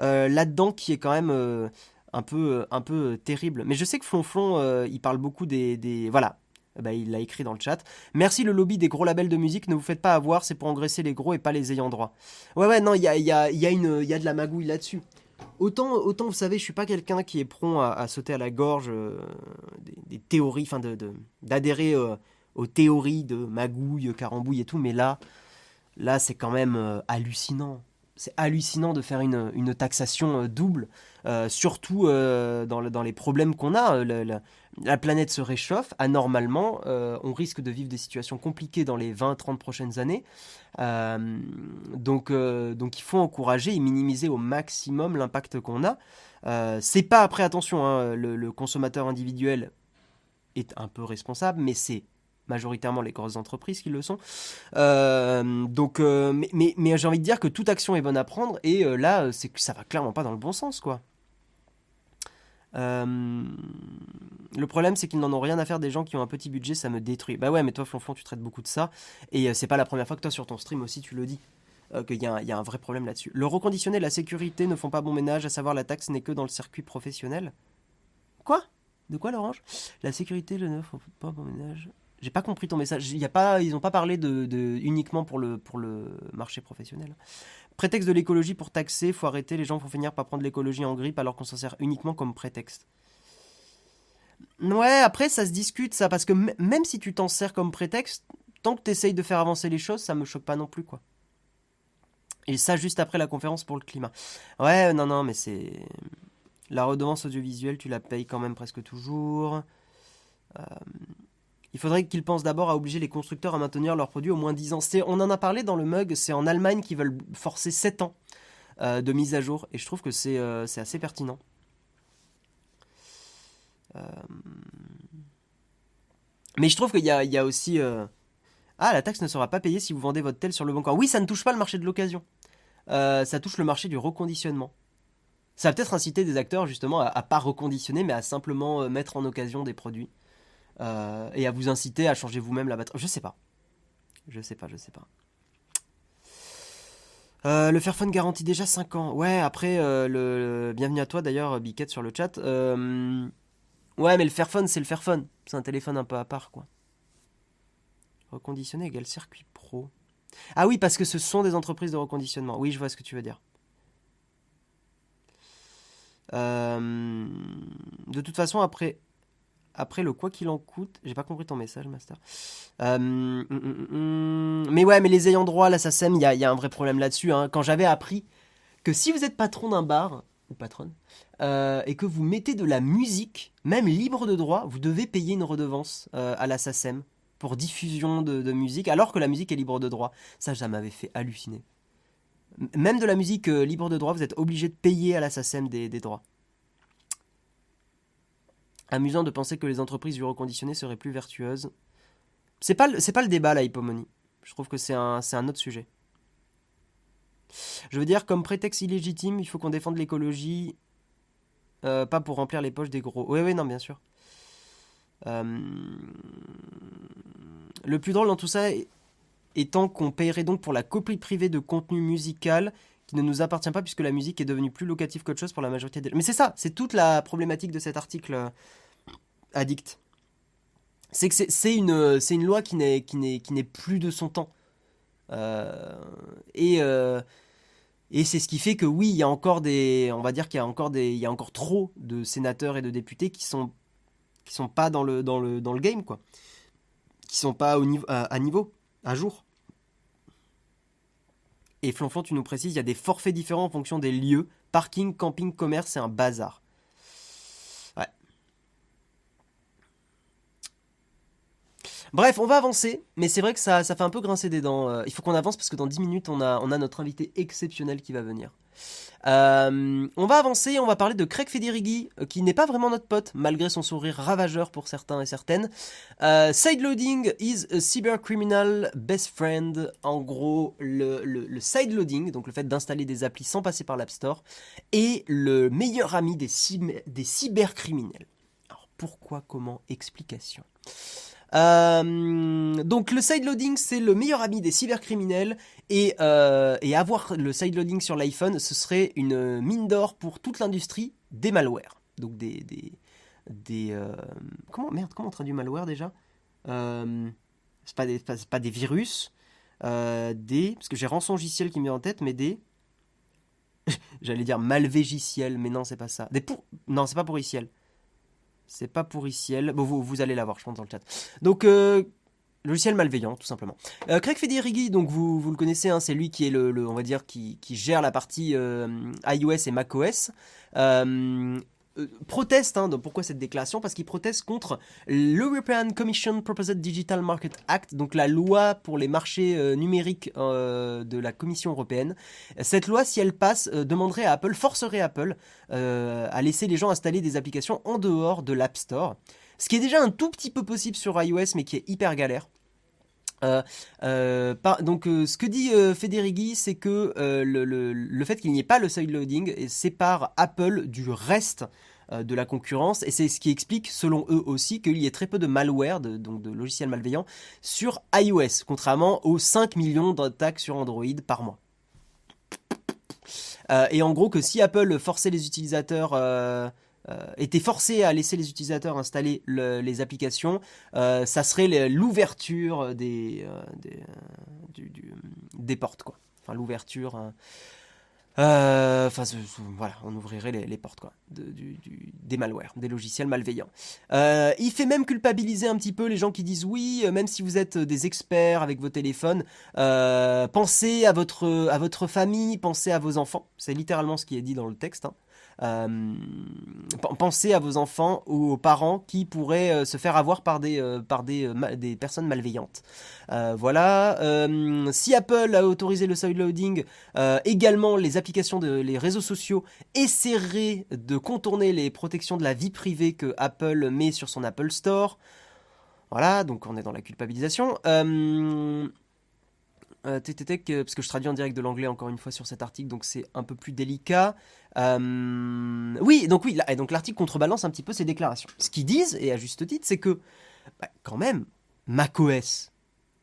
euh, là-dedans qui est quand même euh, un peu, un peu terrible. Mais je sais que Flonflon, euh, il parle beaucoup des, des voilà. Bah, il l'a écrit dans le chat. Merci le lobby des gros labels de musique, ne vous faites pas avoir, c'est pour engraisser les gros et pas les ayants droit. Ouais, ouais, non, il y a, y, y, a y a de la magouille là-dessus. Autant, autant, vous savez, je suis pas quelqu'un qui est prompt à, sauter à la gorge des, théories, enfin, d'adhérer de, aux théories de magouille, carambouille et tout, mais là, là, c'est quand même hallucinant c'est hallucinant de faire une, taxation euh, double, euh, surtout euh, dans, dans, les problèmes qu'on a. La, planète se réchauffe anormalement, on risque de vivre des situations compliquées dans les 20-30 prochaines années. donc, donc il faut encourager et minimiser au maximum l'impact qu'on a. c'est pas après, attention, hein, le consommateur individuel est un peu responsable, mais c'est majoritairement les grosses entreprises qui le sont. Euh, donc, euh, mais, mais, j'ai envie de dire que toute action est bonne à prendre et euh, là, c'est que ça va clairement pas dans le bon sens, quoi. le problème, c'est qu'ils n'en ont rien à faire des gens qui ont un petit budget, ça me détruit. Bah ouais, mais toi, Flonflon, tu traites beaucoup de ça. Et c'est pas la première fois que toi, sur ton stream aussi, tu le dis. Qu'il y, y, a un vrai problème là-dessus. Le reconditionné la sécurité ne font pas bon ménage, à savoir la taxe n'est que dans le circuit professionnel. Quoi? De quoi, l'orange La sécurité, le ne font pas bon ménage. J'ai pas compris ton message. Y a pas, ils n'ont pas parlé de, uniquement pour le, pour le marché professionnel. Prétexte de l'écologie pour taxer, faut arrêter, les gens vont finir par prendre l'écologie en grippe alors qu'on s'en sert uniquement comme prétexte. Ouais, après ça se discute ça, parce que même si tu t'en sers comme prétexte, tant que tu essayes de faire avancer les choses, ça me choque pas non plus, quoi. Et ça juste après la conférence pour le climat. Ouais, non, non, mais c'est... La redevance audiovisuelle, tu la payes quand même presque toujours. Euh Il faudrait qu'ils pensent d'abord à obliger les constructeurs à maintenir leurs produits au moins 10 ans. On en a parlé dans le mug, c'est en Allemagne qu'ils veulent forcer 7 ans de mise à jour. Et je trouve que c'est assez pertinent. Mais je trouve qu'il y, a, aussi... Ah, la taxe ne sera pas payée si vous vendez votre tel sur le bon. Oui, ça ne touche pas le marché de l'occasion. ça touche le marché du reconditionnement. Ça va peut-être inciter des acteurs justement à, à, pas reconditionner, mais à simplement euh, mettre en occasion des produits euh, et à vous inciter à changer vous-même la batterie. Je sais pas. Je sais pas, je sais pas. Euh, le Fairphone garantit déjà 5 ans. Ouais, après, le, bienvenue à toi d'ailleurs, Biquette sur le chat. ouais, mais le Fairphone, c'est le Fairphone. C'est un téléphone un peu à part, quoi. Reconditionner égale circuit pro. Ah oui, parce que ce sont des entreprises de reconditionnement. Oui, je vois ce que tu veux dire. Euh, de toute façon, après, après le quoi qu'il en coûte, j'ai pas compris ton message, Master. Euh, hum, hum, hum, mais ouais, mais les ayants droit, la SACEM, il y a, un vrai problème là-dessus. Hein. Quand j'avais appris que si vous êtes patron d'un bar, ou patronne, euh, et que vous mettez de la musique, même libre de droit, vous devez payer une redevance à la SACEM pour diffusion de, musique, alors que la musique est libre de droit. Ça, ça m'avait fait halluciner. Même de la musique euh, libre de droit, vous êtes obligé de payer à la SACEM des, droits. Amusant de penser que les entreprises du reconditionné seraient plus vertueuses. C'est pas, pas le débat, la hypomonie. Je trouve que c'est un, autre sujet. Je veux dire, comme prétexte illégitime, il faut qu'on défende l'écologie, euh, pas pour remplir les poches des gros. Oui, oui, non, bien sûr. Euh, le plus drôle dans tout ça, étant qu'on paierait donc pour la copie privée de contenu musical qui ne nous appartient pas puisque la musique est devenue plus locative qu'autre chose pour la majorité des... Mais c'est ça, c'est toute la problématique de cet article euh, addict. C'est que c'est une, une loi qui n'est, plus de son temps. Euh, et, euh, et c'est ce qui fait que oui, il y a encore des... On va dire qu'il y a encore, des, il y a encore trop de sénateurs et de députés qui sont, qui sont pas dans le, dans, le, dans le game, quoi. Qui sont pas au niveau, à niveau, à jour. Et Flonflon, tu nous précises, il y a des forfaits différents en fonction des lieux. Parking, camping, commerce, c'est un bazar. Bref, on va avancer, mais c'est vrai que ça, ça fait un peu grincer des dents. Euh, il faut qu'on avance parce que dans 10 minutes, on a, on a notre invité exceptionnel qui va venir. Euh, on va avancer, on va parler de Craig Federighi, euh, qui n'est pas vraiment notre pote, malgré son sourire ravageur pour certains et certaines. Euh, sideloading is a cybercriminal best friend. En gros, le, le, sideloading, donc le fait d'installer des applis sans passer par l'App Store, est le meilleur ami des, des cybercriminels. Alors pourquoi, comment, explication euh, donc le sideloading c'est le meilleur ami des cybercriminels et, euh, et avoir le sideloading sur l'iPhone ce serait une mine d'or pour toute l'industrie des malwares. Donc des... des, des euh, comment, merde, comment on traduit malware déjà? C'est pas, des, pas, des virus, des... Parce que j'ai rançongiciel qui me met en tête, mais des... J'allais dire malvégiciel, mais non c'est pas ça. Des pour... Non c'est pas pourriciel. C'est pas pour Iciel. Bon, vous, vous allez l'avoir, je pense, dans le chat. Donc, euh, logiciel malveillant, tout simplement. Euh, Craig Federighi, donc vous, vous le connaissez, hein, c'est lui qui est le, on va dire, qui, qui gère la partie euh, iOS et macOS. Euh, proteste, hein, pourquoi cette déclaration Parce qu'il proteste contre l'European Commission Proposed Digital Market Act, donc la loi pour les marchés euh, numériques euh, de la Commission européenne. Cette loi, si elle passe, demanderait à Apple, forcerait Apple à laisser les gens installer des applications en dehors de l'App Store. Ce qui est déjà un tout petit peu possible sur iOS, mais qui est hyper galère. Donc ce que dit Federighi, c'est que le, fait qu'il n'y ait pas le side loading sépare Apple du reste de la concurrence et c'est ce qui explique selon eux aussi qu'il y ait très peu de malware, donc de logiciels malveillants sur iOS, contrairement aux 5 millions d'attaques sur Android par mois. et en gros que si Apple forçait les utilisateurs euh, était forcé à laisser les utilisateurs installer les applications, euh, ça serait l'ouverture des, euh, des, portes, quoi. Enfin, l'ouverture. Enfin, voilà, on ouvrirait les, portes quoi, des malwares, des logiciels malveillants. il fait même culpabiliser un petit peu les gens qui disent oui, même si vous êtes des experts avec vos téléphones, pensez à votre, à votre famille, pensez à vos enfants. C'est littéralement ce qui est dit dans le texte. Hein. Euh, Pen- Pensez à vos enfants ou aux parents qui pourraient euh, se faire avoir par des, euh, par des, personnes malveillantes. Voilà. Si Apple a autorisé le sideloading, également les applications de les réseaux sociaux essaieraient de contourner les protections de la vie privée que Apple met sur son Apple Store. Voilà, donc on est dans la culpabilisation. Euh, euh, parce que je traduis en direct de l'anglais encore une fois sur cet article, donc c'est un peu plus délicat. Euh, oui, donc oui, et donc l'article contrebalance un petit peu ces déclarations. Ce qu'ils disent, et à juste titre, c'est que bah, quand même, macOS,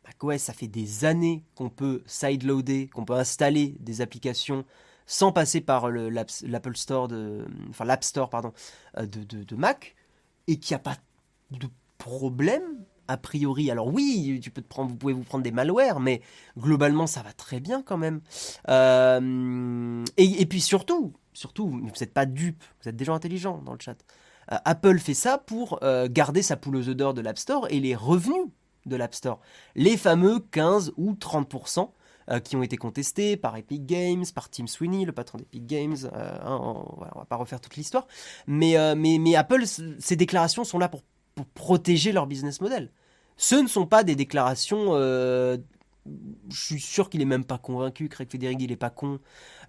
macOS, ça fait des années qu'on peut sideloader, qu'on peut installer des applications sans passer par le- l'App- l'Apple Store, de, enfin l'App Store pardon, euh, de, de- de Mac, et qu'il n'y a pas de problème a priori. Alors oui, tu peux te prendre, vous pouvez vous prendre des malwares, mais globalement ça va très bien quand même. Euh, et, puis surtout, surtout, vous n'êtes pas dupes, vous êtes des gens intelligents dans le chat. Euh, Apple fait ça pour euh, garder sa poule aux œufs d'or de l'App Store et les revenus de l'App Store. Les fameux 15 ou 30% euh, qui ont été contestés par Epic Games, par Tim Sweeney, le patron d'Epic Games. hein, on, on va pas refaire toute l'histoire. Mais, mais, Apple, ces déclarations sont là pour protéger leur business model. Ce ne sont pas des déclarations... euh, je suis sûr qu'il est même pas convaincu. Craig Federighi, il est pas con.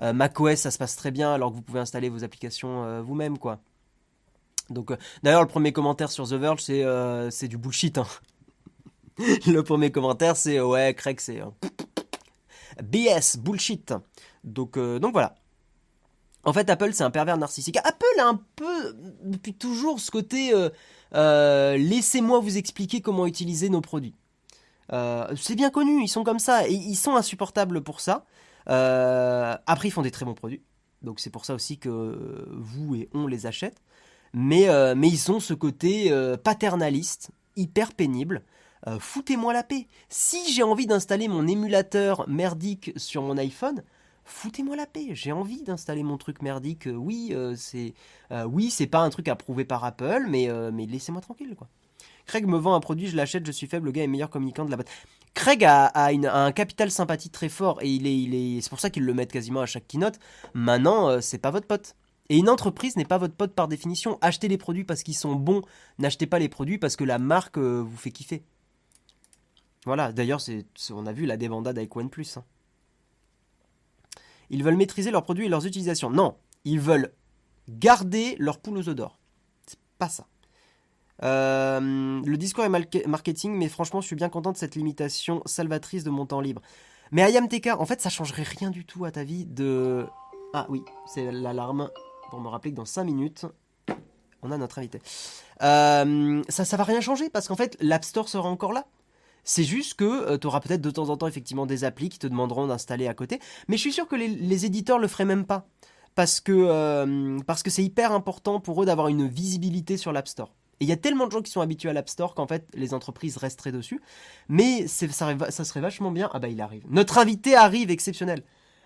Euh, macOS, ça se passe très bien, alors que vous pouvez installer vos applications euh, vous-même, quoi. Donc, d'ailleurs, le premier commentaire sur The Verge, c'est c'est du bullshit. hein. le premier commentaire, c'est ouais, Craig, c'est BS, bullshit. Donc, donc voilà. En fait, Apple, c'est un pervers narcissique. Apple a un peu, depuis toujours, ce côté euh, euh, laissez-moi vous expliquer comment utiliser nos produits. Euh, c'est bien connu, ils sont comme ça, et ils sont insupportables pour ça. Après, ils font des très bons produits, donc c'est pour ça aussi que vous et on les achète. Mais, mais ils ont ce côté paternaliste, hyper pénible. Foutez-moi la paix. Si j'ai envie d'installer mon émulateur merdique sur mon iPhone, foutez-moi la paix. J'ai envie d'installer mon truc merdique. Euh, Oui, euh, c'est euh, oui, c'est pas un truc approuvé par Apple, mais, mais laissez-moi tranquille, quoi. Craig me vend un produit, je l'achète, je suis faible, le gars est meilleur communicant de la boîte. Craig a, un capital sympathie très fort et il est, il est, c'est pour ça qu'ils le mettent quasiment à chaque keynote. Maintenant, c'est pas votre pote. Et une entreprise n'est pas votre pote par définition. Achetez les produits parce qu'ils sont bons, n'achetez pas les produits parce que la marque vous fait kiffer. Voilà, d'ailleurs, c'est- on a vu la débandade avec OnePlus. hein. Ils veulent maîtriser leurs produits et leurs utilisations. Non, ils veulent garder leur poule aux œufs d'or. C'est pas ça. Euh, le discours est marketing, mais franchement, je suis bien content de cette limitation salvatrice de mon temps libre. Mais Ayam TK, en fait, ça changerait rien du tout à ta vie de. Ah oui, c'est l'alarme pour me rappeler que dans 5 minutes, on a notre invité. Euh, ça, ça va rien changer parce qu'en fait, l'App Store sera encore là. C'est juste que tu auras peut-être de temps en temps effectivement des applis qui te demanderont d'installer à côté. Mais je suis sûr que les, les éditeurs le feraient même pas. Parce que euh, parce que c'est hyper important pour eux d'avoir une visibilité sur l'App Store. Et il y a tellement de gens qui sont habitués à l'App Store qu'en fait les entreprises resteraient dessus. Mais ça, ça serait vachement bien. Ah bah il arrive. Notre invité arrive, exceptionnel.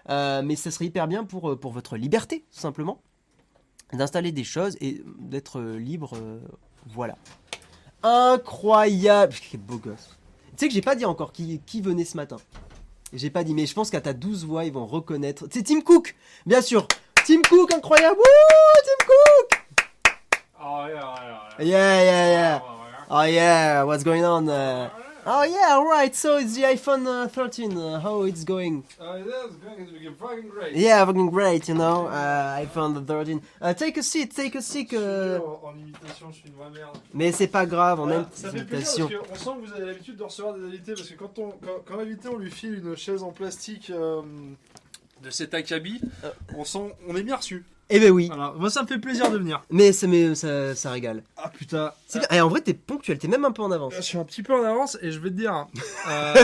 Euh, mais ça serait hyper bien pour, euh, pour votre liberté, tout simplement. D'installer des choses et d'être euh, libre. euh, voilà. Incroyable. Quel beau gosse. Tu sais que j'ai pas dit encore qui, qui venait ce matin. J'ai pas dit, mais je pense qu'à ta douce voix, ils vont reconnaître. C'est Tim Cook, bien sûr. Tim Cook, incroyable. Wouh, Tim Cook. Oh yeah, yeah, Yeah, yeah, yeah. yeah. Oh yeah, what's going on? uh? Oh yeah, alright. So it's the iPhone uh, 13. Uh, how it's going? Uh, yeah, it's going fucking great. Yeah, fucking great. You know, uh, iPhone 13. Uh, take a seat, take a seat. Uh, en, en imitation, je suis une vraie merde. Mais c'est pas grave, on Voilà, aime ça fait plaisir qu'on sent que vous avez l'habitude de recevoir des invités parce que quand, on, quand, quand l'invité on lui file une chaise en plastique euh, de cet acabit, Euh. on sent on est bien reçu. Eh ben oui. Voilà, moi ça me fait plaisir de venir. Mais, ça- mais ça, ça régale. Ah putain, C'est bien. Et en vrai, t'es ponctuel, t'es même un peu en avance. je suis un petit peu en avance et je vais te dire, hein, euh,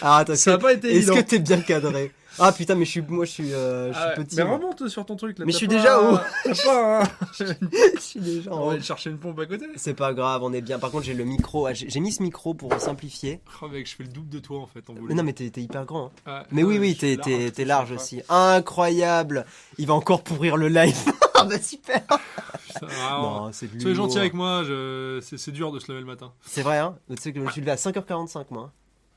Ah, attends, ça n'a pas été est-ce évident. que t'es bien cadré? Ah putain, mais je suis, moi je suis, euh, je suis Ah ouais, petit. mais moi. remonte sur ton truc là. Mais je suis déjà haut. T'as pas. un- je suis déjà en On va haut. aller chercher une pompe à côté. C'est pas grave, on est bien. Par contre, j'ai le micro. ah, J'ai mis ce micro pour simplifier. Oh mec, je fais le double de toi en fait en Mais non, mais t'es hyper grand. hein. Mais oui, ouais, oui, t'es large, aussi. Incroyable. Il va encore pourrir le live. ah bah super. Putain. Non, Soyez gentil avec moi, je... c'est dur de se lever le matin. C'est vrai, hein. Tu sais que je me suis levé à 5h45 moi.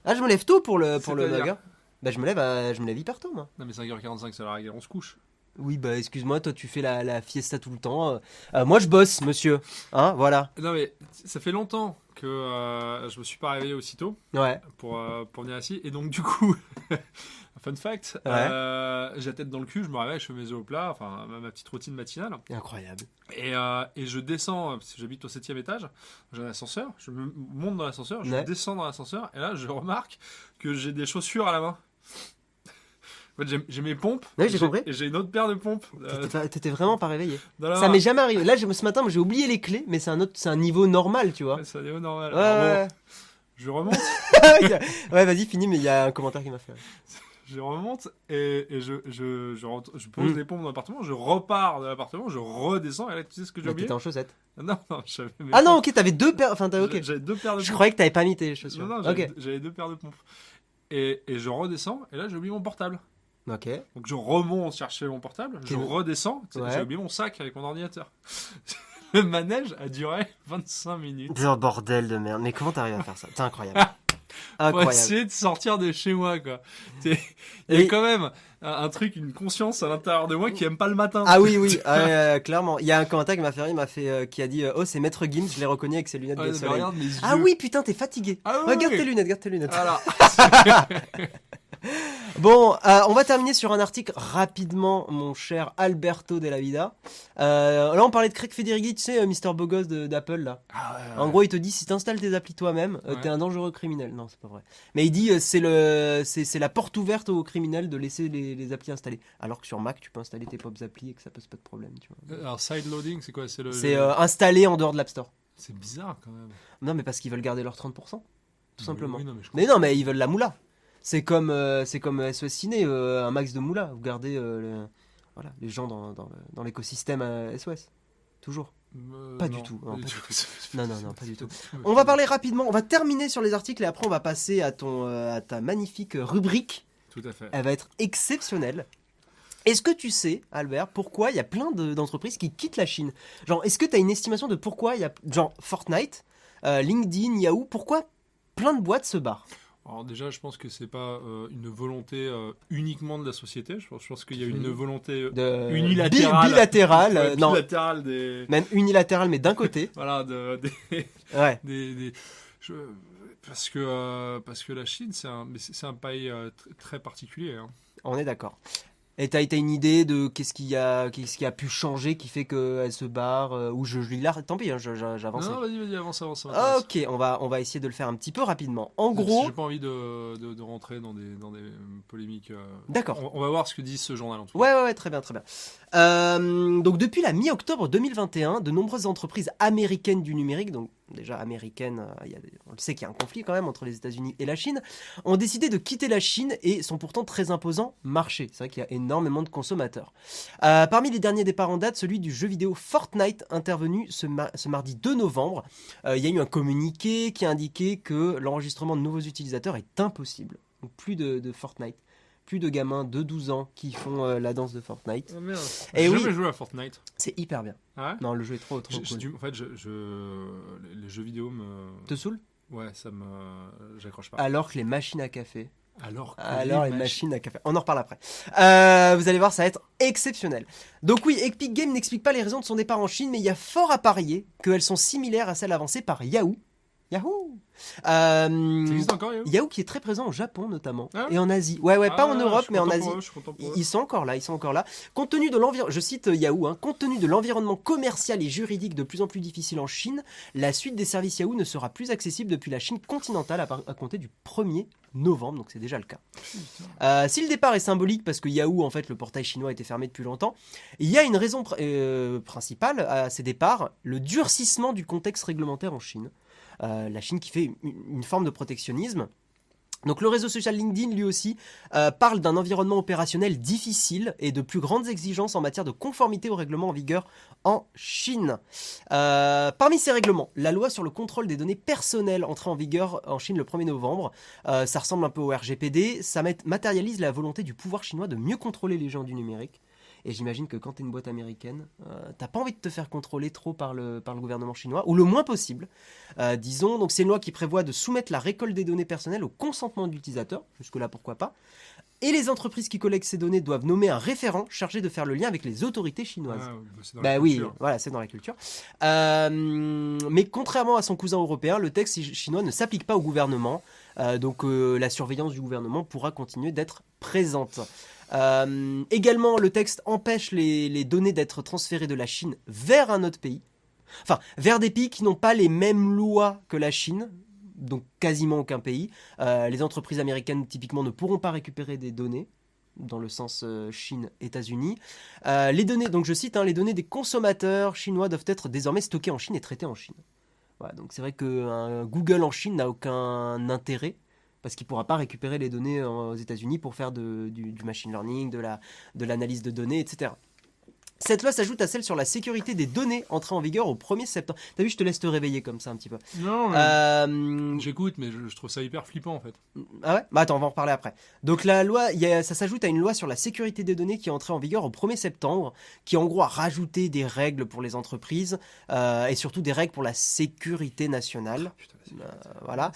Ah, je me lève tôt pour le pour le hein. Bah je me lève à, je me lève hyper tôt moi. Non mais 5h45 c'est la règle, on se couche. Oui, bah excuse-moi, toi tu fais la, la fiesta tout le temps. Euh, euh, moi je bosse, monsieur. Hein, voilà. Non mais ça fait longtemps que euh, je me suis pas réveillé aussitôt Ouais. pour, euh, pour venir ici. Et donc du coup, fun fact, Ouais. j'ai la tête dans le cul, je me réveille, je fais mes œufs au plat, enfin ma, petite routine matinale. Incroyable. Et, et je descends, parce que j'habite au septième étage, j'ai un ascenseur, je me monte dans l'ascenseur, je Ouais. descends dans l'ascenseur, et là je remarque que j'ai des chaussures à la main. En fait, j'ai- mes pompes, Oui, j'ai compris. et j'ai une autre paire de pompes euh, T'étais vraiment pas réveillé. Ça m'est jamais arrivé. Là, je- ce matin, j'ai oublié les clés, mais c'est un autre, c'est un niveau normal, tu vois. Ouais, ça est normal. Ouais, Alors, ouais. bon, je remonte, ouais, vas-y, finis, mais il y a un commentaire qui m'a fait. je remonte, et, et je, je, je, rentre- je pose Mm. les pompes dans l'appartement, je repars de l'appartement, je redescends, et là tu sais ce que j'ai oublié t'étais en chaussettes. Non, non, j'avais mes Ah non, ok, t'avais deux paires. Enfin, t'as ok. J'avais deux paires de Je pompes. croyais que t'avais pas mis tes chaussures. Non, non, j'avais ok. j'avais deux paires de pompes. Et, et je redescends, et là j'ai oublié mon portable. Ok. Donc je remonte chercher mon portable, je redescends, Ouais. j'ai oublié mon sac avec mon ordinateur. Le manège a duré 25 minutes. Oh, bordel de merde. Mais comment t'arrives à faire ça C'est incroyable. Pour incroyable. essayer de sortir de chez moi, quoi. C'est- Il y a quand même un, un truc, une conscience à l'intérieur de moi qui aime pas le matin. Ah oui, oui, ah, euh, clairement. Il y a un commentaire qui m'a fait rire, m'a fait, euh, qui a dit, euh, oh, c'est Maître Gims, je l'ai reconnu avec ses lunettes Ouais, de soleil. Ah oui, putain, t'es fatigué. Ah oui, Regarde oui. tes lunettes, regarde tes lunettes. Voilà. Bon, euh, on va terminer sur un article rapidement, mon cher Alberto de la Vida. Euh, là, on parlait de Craig Federighi, tu sais, euh, Mister Bogos de- d'Apple, là. Ah ouais, En gros, il te dit si t'installes tes applis toi-même, Ouais. t'es un dangereux criminel. Non, c'est pas vrai. Mais il dit c'est le c'est la porte ouverte aux criminels de laisser les, les applis installées. Alors que sur Mac, tu peux installer tes pop applis et que ça pose pas de problème, tu vois. Alors, side loading, c'est quoi? C'est le. Installé en dehors de l'App Store. C'est bizarre quand même. Non, mais parce qu'ils veulent garder leurs 30%, tout simplement. Oui, non, mais Mais non, mais ils veulent la moula. C'est comme euh, c'est comme SOS Ciné, euh, un max de moula. Vous gardez euh, le- voilà les gens dans dans, l'écosystème SOS. Toujours. Pas non, du tout, non, du pas tout. Non, non, non, pas du tout. On va parler rapidement. On va terminer sur les articles et après on va passer à ton à ta magnifique rubrique. Tout à fait. Elle va être exceptionnelle. Est-ce que tu sais, Albert, pourquoi il y a plein de- d'entreprises qui quittent la Chine? Genre, est-ce que tu as une estimation de pourquoi il y a, genre, Fortnite, euh, LinkedIn, Yahoo, pourquoi plein de boîtes se barrent? Alors déjà, je pense que c'est pas euh, une volonté euh, uniquement de la société. Je pense, qu'il y a une Oui. volonté euh, de Unilatérale. bi- bilatérale, ouais, non, bilatérale des même unilatérale, mais d'un côté. voilà de, des, Ouais. des- des- je- parce que euh, parce que la Chine c'est un c'est pays tr- très particulier. hein. On est d'accord. Et t'as t'as une idée de qu'est-ce qui a qu'est-ce qui a pu changer qui fait qu'elle se barre euh, ou je, je lis tant pis hein, j'avance. Non, vas-y, vas-y, avance, avance. Ah, ok, on va on va essayer de le faire un petit peu rapidement. En gros, j'ai pas envie de, de, de rentrer dans des dans des euh, polémiques. euh, d'accord. On, on va voir ce que dit ce journal en tout cas. Ouais, ouais, ouais, très bien, très bien. Euh, donc, depuis la mi-octobre 2021, de nombreuses entreprises américaines du numérique, donc déjà américaines, euh, y a on le sait qu'il y a un conflit quand même entre les États-Unis et la Chine, ont décidé de quitter la Chine et sont pourtant très imposants marché. C'est vrai qu'il y a énormément de consommateurs. Euh, parmi les derniers départs en date, celui du jeu vidéo Fortnite, intervenu ce mardi 2 novembre. Euh, il y a eu un communiqué qui a indiqué que l'enregistrement de nouveaux utilisateurs est impossible. Donc, plus de, de Fortnite. Plus de gamins de 12 ans qui font euh, la danse de Fortnite. Oh, merde. J'ai oui. jamais joué à Fortnite. C'est hyper bien. Ah ouais? Non, le jeu est trop, trop cool. du- En fait, je, je- les- jeux vidéo me. Te saoule Ouais, ça me. J'accroche pas. Alors que les machines à café. Alors, que Alors les mach- machines à café. On en reparle après. Euh, vous allez voir, ça va être exceptionnel. Donc oui, Epic Games n'explique pas les raisons de son départ en Chine, mais il y a fort à parier qu'elles sont similaires à celles avancées par Yahoo. Yahoo Euh, Ça existe encore, Yahoo? Yahoo qui est très présent au Japon notamment Ah et en Asie. Ouais, ouais, pas Ah, en je Europe, mais en Asie. eux. Ils sont encore là, ils sont encore là. Compte tenu de l'environnement, je cite euh, Yahoo, hein, compte tenu de l'environnement commercial et juridique de plus en plus difficile en Chine, la suite des services Yahoo ne sera plus accessible depuis la Chine continentale à, par- à compter du 1er novembre, donc c'est déjà le cas. Euh, si le départ est symbolique parce que Yahoo, en fait, le portail chinois était fermé depuis longtemps, il y a une raison pr- euh, principale à ces départs, le durcissement du contexte réglementaire en Chine. Euh, la Chine qui fait une, forme de protectionnisme. Donc le réseau social LinkedIn, lui aussi, euh, parle d'un environnement opérationnel difficile et de plus grandes exigences en matière de conformité aux règlements en vigueur en Chine. Euh, parmi ces règlements, la loi sur le contrôle des données personnelles entrée en vigueur en Chine le 1er novembre. Ça ressemble un peu au RGPD. Ça mat- matérialise la volonté du pouvoir chinois de mieux contrôler les gens du numérique. Et j'imagine que quand tu es une boîte américaine, euh, t'as pas envie de te faire contrôler trop par le, par le gouvernement chinois, ou le moins possible. Euh, disons, donc c'est une loi qui prévoit de soumettre la récolte des données personnelles au consentement de l'utilisateur, jusque-là pourquoi pas, Et les entreprises qui collectent ces données doivent nommer un référent chargé de faire le lien avec les autorités chinoises. Ah, bah, Bah oui, voilà, c'est dans la culture. Euh, mais contrairement à son cousin européen, le texte chi- chinois ne s'applique pas au gouvernement. Euh, donc euh, la surveillance du gouvernement pourra continuer d'être présente. Euh, également, le texte empêche les, données d'être transférées de la Chine vers un autre pays. Enfin, vers des pays qui n'ont pas les mêmes lois que la Chine. Donc quasiment aucun pays. Euh, les entreprises américaines typiquement ne pourront pas récupérer des données dans le sens euh, Chine-États-Unis. Les données, donc je cite, hein, les données des consommateurs chinois doivent être désormais stockées en Chine et traitées en Chine. Voilà, donc c'est vrai que Google en Chine n'a aucun intérêt parce qu'il ne pourra pas récupérer les données euh, aux États-Unis pour faire du, du machine learning, de la- de l'analyse de, données, etc. Cette loi s'ajoute à celle sur la sécurité des données entrée en vigueur au 1er septembre. T'as vu, je te laisse te réveiller comme ça un petit peu. Non, Euh, j'écoute, mais je, je trouve ça hyper flippant en fait. ah ouais? Bah attends, on va en reparler après. Donc la loi, il y a- ça s'ajoute à une loi sur la sécurité des données qui est entrée en vigueur au 1er septembre, qui en gros a rajouté des règles pour les entreprises euh, et surtout des règles pour la sécurité nationale. Putain, c'est- Euh, voilà.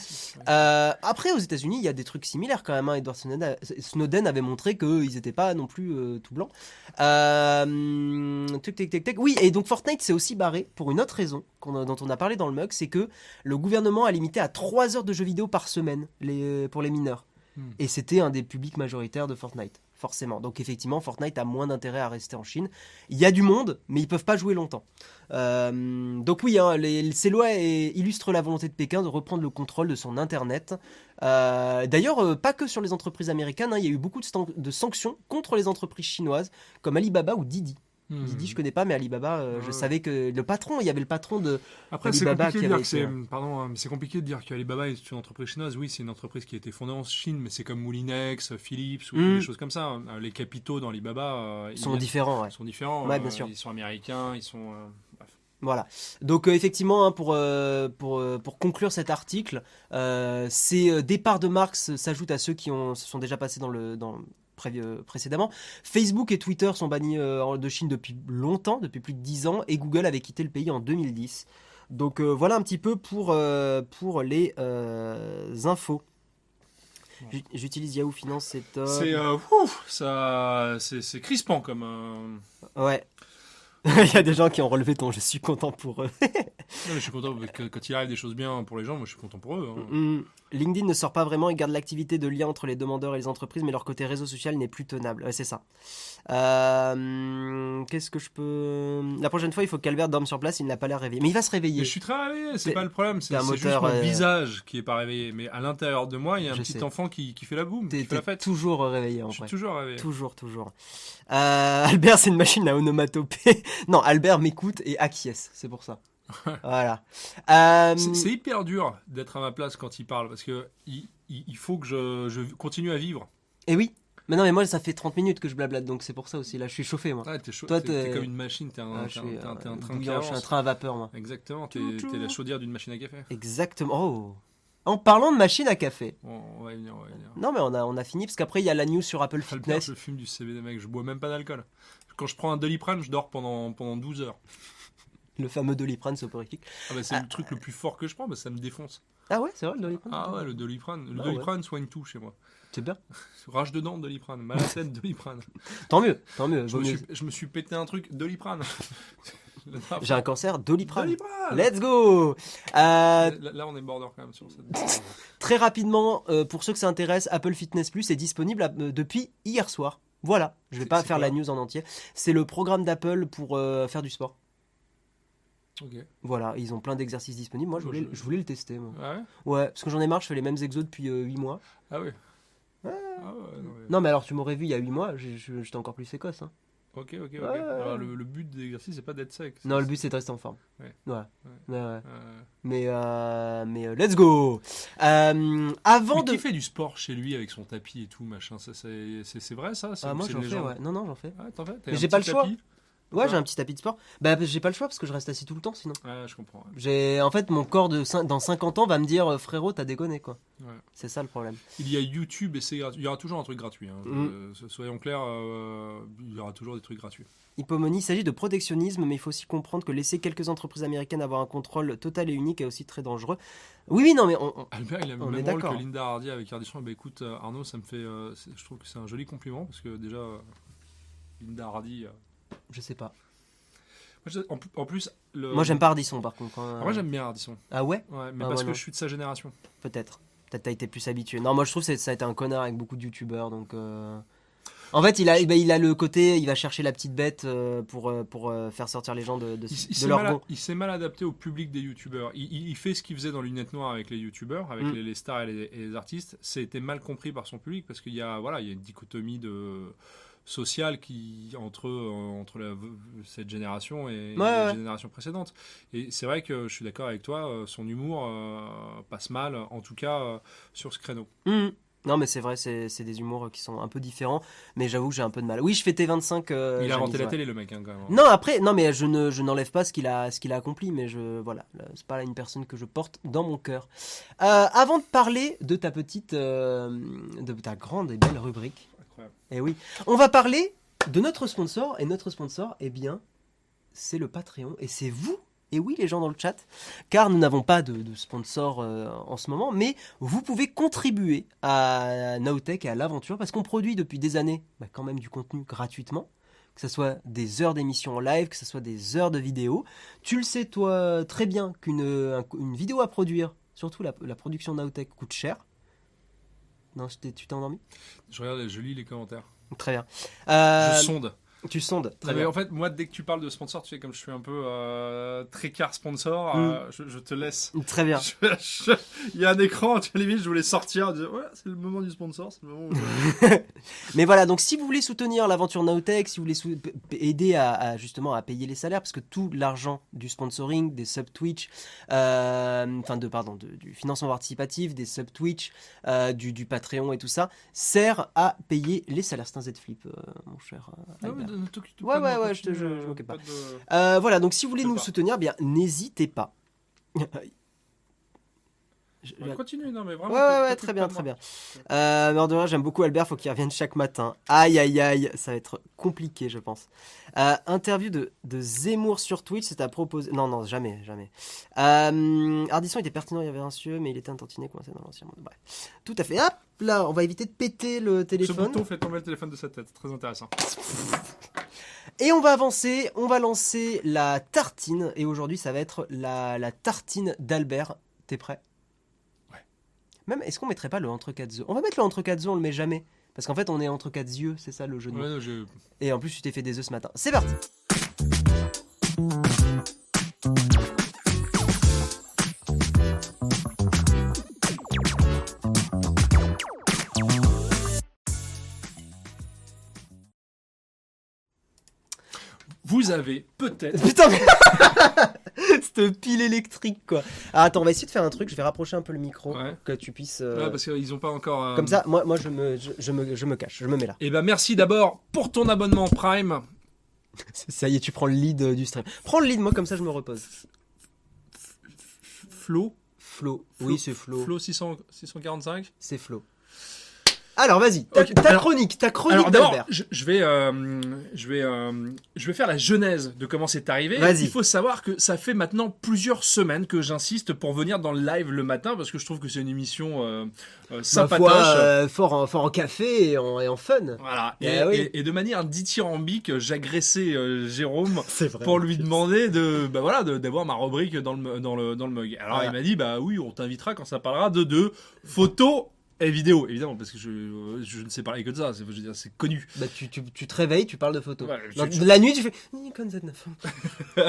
Euh, après, aux États-Unis, il y a des trucs similaires quand même. hein. Edward Snowden, avait montré qu'ils n'étaient pas non plus tout blancs. Euh, tic, tic, tic, tic. Oui, et donc Fortnite s'est aussi barré pour une autre raison dont on a parlé dans le mug, c'est que le gouvernement a limité à 3 heures de jeux vidéo par semaine les, pour les mineurs. Hmm. Et c'était un des publics majoritaires de Fortnite, forcément. Donc effectivement, Fortnite a moins d'intérêt à rester en Chine. Il y a du monde, mais ils peuvent pas jouer longtemps. Euh, donc oui, hein, les- ces lois illustrent la volonté de Pékin de reprendre le contrôle de son Internet. Euh, D'ailleurs, euh, pas que sur les entreprises américaines, hein, il y a eu beaucoup de sanctions contre les entreprises chinoises, comme Alibaba ou Didi. Hmm. Didi, je connais pas, mais Alibaba, euh, je savais que le patron, il y avait le patron de... Après, c'est Alibaba compliqué, qui de dire avait été, pardon, hein, c'est compliqué de dire qu'Alibaba est une entreprise chinoise. Oui, c'est une entreprise qui a été fondée en Chine, mais c'est comme Moulinex, Philips ou Mm. des choses comme ça. hein. Les capitaux dans Alibaba euh, Ils sont ils- différents, ouais. sont différents. Ouais, euh, bien sûr. Ils sont américains, ils sont. euh, bref. Voilà. Donc euh, effectivement, hein, pour, euh, pour, euh, pour conclure cet article, ces départs de marques s- s'ajoutent à ceux qui ont, se sont déjà passés dans le, dans, pré- euh, précédemment. Facebook et Twitter sont bannis euh, de Chine depuis longtemps, depuis plus de 10 ans, et Google avait quitté le pays en 2010. Donc euh, voilà un petit peu pour, pour les infos. J'utilise Yahoo Finance, c'est top. C'est euh, ouf, ça, c'est, c'est crispant comme. euh, Ouais. Il y a des gens qui ont relevé ton je suis content pour eux. non, mais je suis content que quand il arrive des choses bien pour les gens, moi je suis content pour eux. hein. Mm. LinkedIn ne sort pas vraiment et garde l'activité de lien entre les demandeurs et les entreprises, mais leur côté réseau social n'est plus tenable. Ouais, c'est ça. Euh, Qu'est-ce que je peux. La prochaine fois, il faut qu'Albert dorme sur place, il n'a pas l'air réveillé. Mais il va se réveiller. Mais je suis très réveillé, c'est pas le problème. C'est, juste mon euh, visage qui est pas réveillé. Mais à l'intérieur de moi, il y a un Je petit sais. enfant qui, qui fait la boum, T'es toujours réveillé en Je suis toujours réveillé. Toujours, toujours. Euh, Albert, c'est une machine à onomatopée. non, Albert m'écoute et acquiesce, c'est pour ça. Voilà. Euh, C'est, hyper dur d'être à ma place quand il parle parce que il, il- il faut que je, je continue à vivre. Et oui. Mais non, mais moi, ça fait 30 minutes que je blablate, donc c'est pour ça aussi. Là, je suis chauffé, moi. Ouais, t'es, chaud, Toi, t'es, comme une machine, t'es un, Ah, je un- suis t'es un- t'es un train qui bouillant, je suis un avance. train à vapeur, moi. Exactement, t'es, la chaudière d'une machine à café. Exactement. Oh. En parlant de machine à café. On, on va y venir, on va y venir. Non, mais on a, on a fini parce qu'après, il y a la news sur Apple Albert, Fitness. je fume du CBD, mec, je bois même pas d'alcool. Quand je prends un Doliprane, je dors pendant, pendant 12 heures. Le fameux Doliprane soporifique. Ah bah, c'est le truc le plus fort que je prends, bah, ça me défonce. Ah ouais, c'est vrai, le Doliprane Ah ouais, le Doliprane. Le Bah Doliprane soigne tout chez moi. C'est bien. Rage dedans, Doliprane. Mal à la tête, Doliprane. Tant mieux, tant mieux. Je me, suis, je me suis pété un truc, Doliprane. J'ai un cancer, Doliprane. Doliprane Let's go Euh, là, on est border quand même sur cette. Très rapidement, euh, pour ceux que ça intéresse, Apple Fitness Plus est disponible euh, depuis hier soir. Voilà, je vais C'est- pas faire la news en entier. C'est le programme d'Apple pour faire du sport. Voilà, ils ont plein d'exercices disponibles. Moi, je voulais, je- je voulais le tester. moi. Ah ouais? Ouais, parce que j'en ai marre, je fais les mêmes exos depuis 8 mois. Ah ouais. Ah ouais, non, mais- Non, mais alors tu m'aurais vu il y a 8 mois, j'étais encore plus écosse. hein. Ok, ok, ok. Ouais. Alors, le, le but de l'exercice, c'est pas d'être sec. Non, le but c'est de rester en forme. Ouais. Voilà. Ouais. Euh, Mais, euh, mais euh, let's go Euh, Avant mais de... qui fait du sport chez lui avec son tapis et tout, machin? Ça, c'est, vrai ça? Ah, moi j'en fais, ouais. Non, non, j'en fais. Ah, t'en fais? T'as Mais un j'ai pas le choix. tapis? Ouais, Ouais. j'ai un petit tapis de sport. Bah, j'ai pas le choix parce que je reste assis tout le temps sinon. Ouais, je comprends. ouais. J'ai, en fait, mon corps de dans 50 ans va me dire euh, frérot, t'as déconné quoi. Ouais. C'est ça le problème. Il y a YouTube et c'est gratuit. Il y aura toujours un truc gratuit. hein. Mm. Euh, so- soyons clairs, euh, il y aura toujours des trucs gratuits. Hippomonie, il s'agit de protectionnisme, mais il faut aussi comprendre que laisser quelques entreprises américaines avoir un contrôle total et unique est aussi très dangereux. Oui, oui, non, mais on, on- Albert, il a le On est même rôle d'accord. que Linda Hardy avec Ardisson. Bah écoute, Arnaud, ça me fait. euh, je trouve que c'est un joli compliment parce que déjà, euh, Linda Hardy. Je sais pas. moi, en, plus- le. Moi, j'aime pas Ardisson par contre. hein. Ah, moi, j'aime bien Ardisson. Ah ouais, Ouais, mais Ah, parce ouais, que je suis de sa génération. peut-être. Peut-être t'as été plus habitué. Non, moi je trouve que ça a été un connard avec beaucoup de youtubeurs, donc. euh, En fait, il a, il a le côté, il va chercher la petite bête euh, pour, euh, pour euh, faire sortir les gens de, de, Il, de leur mal, il s'est mal adapté au public des youtubeurs. Il, il- il fait ce qu'il faisait dans Lunettes Noires avec les youtubeurs, avec Mm. les, les stars et les, et les artistes. C'était mal compris par son public parce qu'il y a, voilà, il y a une dichotomie de sociale qui entre euh, entre la- cette génération et Ouais, la ouais. génération précédente. Et c'est vrai que je suis d'accord avec toi. euh, Son humour euh, passe mal, en tout cas euh, sur ce créneau. Mhm. Non, mais c'est vrai, c'est des humours qui sont un peu différents, mais j'avoue que j'ai un peu de mal. Oui, je fais T25. euh, il a inventé la ouais. télé, le mec, hein, quand même. Non, après, non, mais je ne, je n'enlève pas ce qu'il a, ce qu'il a accompli, mais je, voilà, là, c'est pas une personne que je porte dans mon cœur. Euh, avant de parler de ta petite, euh, de ta grande et belle rubrique. Eh oui, on va parler de notre sponsor, et notre sponsor, eh bien, c'est le Patreon, et c'est vous. Et oui, les gens dans le chat, car nous n'avons pas de, sponsor euh, en ce moment, mais vous pouvez contribuer à Nowtech et à l'aventure, parce qu'on produit depuis des années bah, quand même du contenu gratuitement que ce soit des heures d'émission en live, que ce soit des heures de vidéo. Tu le sais, toi, très bien qu'une un- une vidéo à produire, surtout la, la production Nowtech, coûte cher. Non, tu t'es endormi? Je regarde, je lis les commentaires. Très bien. Euh, je sonde. Tu sondes. Très mais bien. en fait, moi, dès que tu parles de sponsor, tu sais, comme je suis un peu euh, très car sponsor, Mm. euh, je, je te laisse. Très bien. Il y a un écran, tu vois, limite, je voulais sortir, dire, ouais, c'est le moment du sponsor, c'est le moment où Mais voilà, donc si vous voulez soutenir l'aventure Nowtech, si vous voulez aider à, à, justement à payer les salaires, parce que tout l'argent du sponsoring, des sub Twitch, euh, enfin de pardon, de- du financement participatif, des sub Twitch, euh, du, du Patreon et tout ça, sert à payer les salaires. C'est un Z Flip, euh, mon cher. Albert. Mais ne t'occupe Ouais, pas ouais, moi, ouais, je je- je euh, m'occupe pas. de- Euh, voilà, donc si vous voulez nous pas. soutenir, bien n'hésitez pas. Je- Ouais, continue, non, mais vraiment. Ouais, ouais, très bien, très bien. Euh, mais en dehors, j'aime beaucoup Albert, faut qu'il revienne chaque matin. Aïe, aïe, aïe, ça va être compliqué, je pense. Euh, interview de, de Zemmour sur Twitch, c'est à proposer. Non, non, jamais, jamais. Euh, Ardisson était pertinent et révérencieux, mais il était un tantinet coincé dans l'ancien monde. Bref. Tout à fait. Hop, là, on va éviter de péter le Ce téléphone. bouton fait tomber le téléphone de sa tête, très intéressant. Et on va avancer, on va lancer la tartine. Et aujourd'hui, ça va être la, la tartine d'Albert. T'es prêt? Même, est-ce qu'on mettrait pas le entre quatre œufs On va mettre le entre quatre œufs, on le met jamais. Parce qu'en fait, on est entre quatre yeux, c'est ça le jeu de. Ouais, je- Et en plus, tu t'es fait des œufs ce matin. C'est parti Vous avez peut-être. Putain, mais... Cette pile électrique, quoi. Ah, attends, on va essayer de faire un truc. Je vais rapprocher un peu le micro Ouais. que tu puisses. euh, Ouais, parce qu'ils ont pas encore. euh, Comme ça, moi, moi je, me, je, je me, je me cache, je me mets là. Eh ben, merci d'abord pour ton abonnement Prime. Ça y est, tu prends le lead euh, du stream. Prends le lead, moi, comme ça, je me repose. Flo. Flo. Flo- Oui, c'est Flo. Flo 600 645. C'est Flo. Alors, vas-y, ta, chronique, ta chronique d'Albert. je, je vais, euh, je vais, euh, je vais faire la genèse de comment c'est arrivé. Vas-y. Il faut savoir que ça fait maintenant plusieurs semaines que j'insiste pour venir dans le live le matin parce que je trouve que c'est une émission euh, euh, sympatoche. fort, en, fort en café et en, et en fun. Voilà. Et, Eh oui. et- de manière dithyrambique, j'agressais Jérôme pour lui demander de, bah voilà, de- d'avoir ma rubrique dans le, dans le, dans le mug. Alors Voilà. il m'a dit, bah oui, on t'invitera quand ça parlera de, de photos et vidéos, évidemment, parce que je, je ne sais parler que de ça. C'est, je veux dire, c'est connu. Bah, tu, tu, tu te réveilles, tu parles de photos. Ouais, je- Donc, je- de la nuit, tu fais Nikon Z9.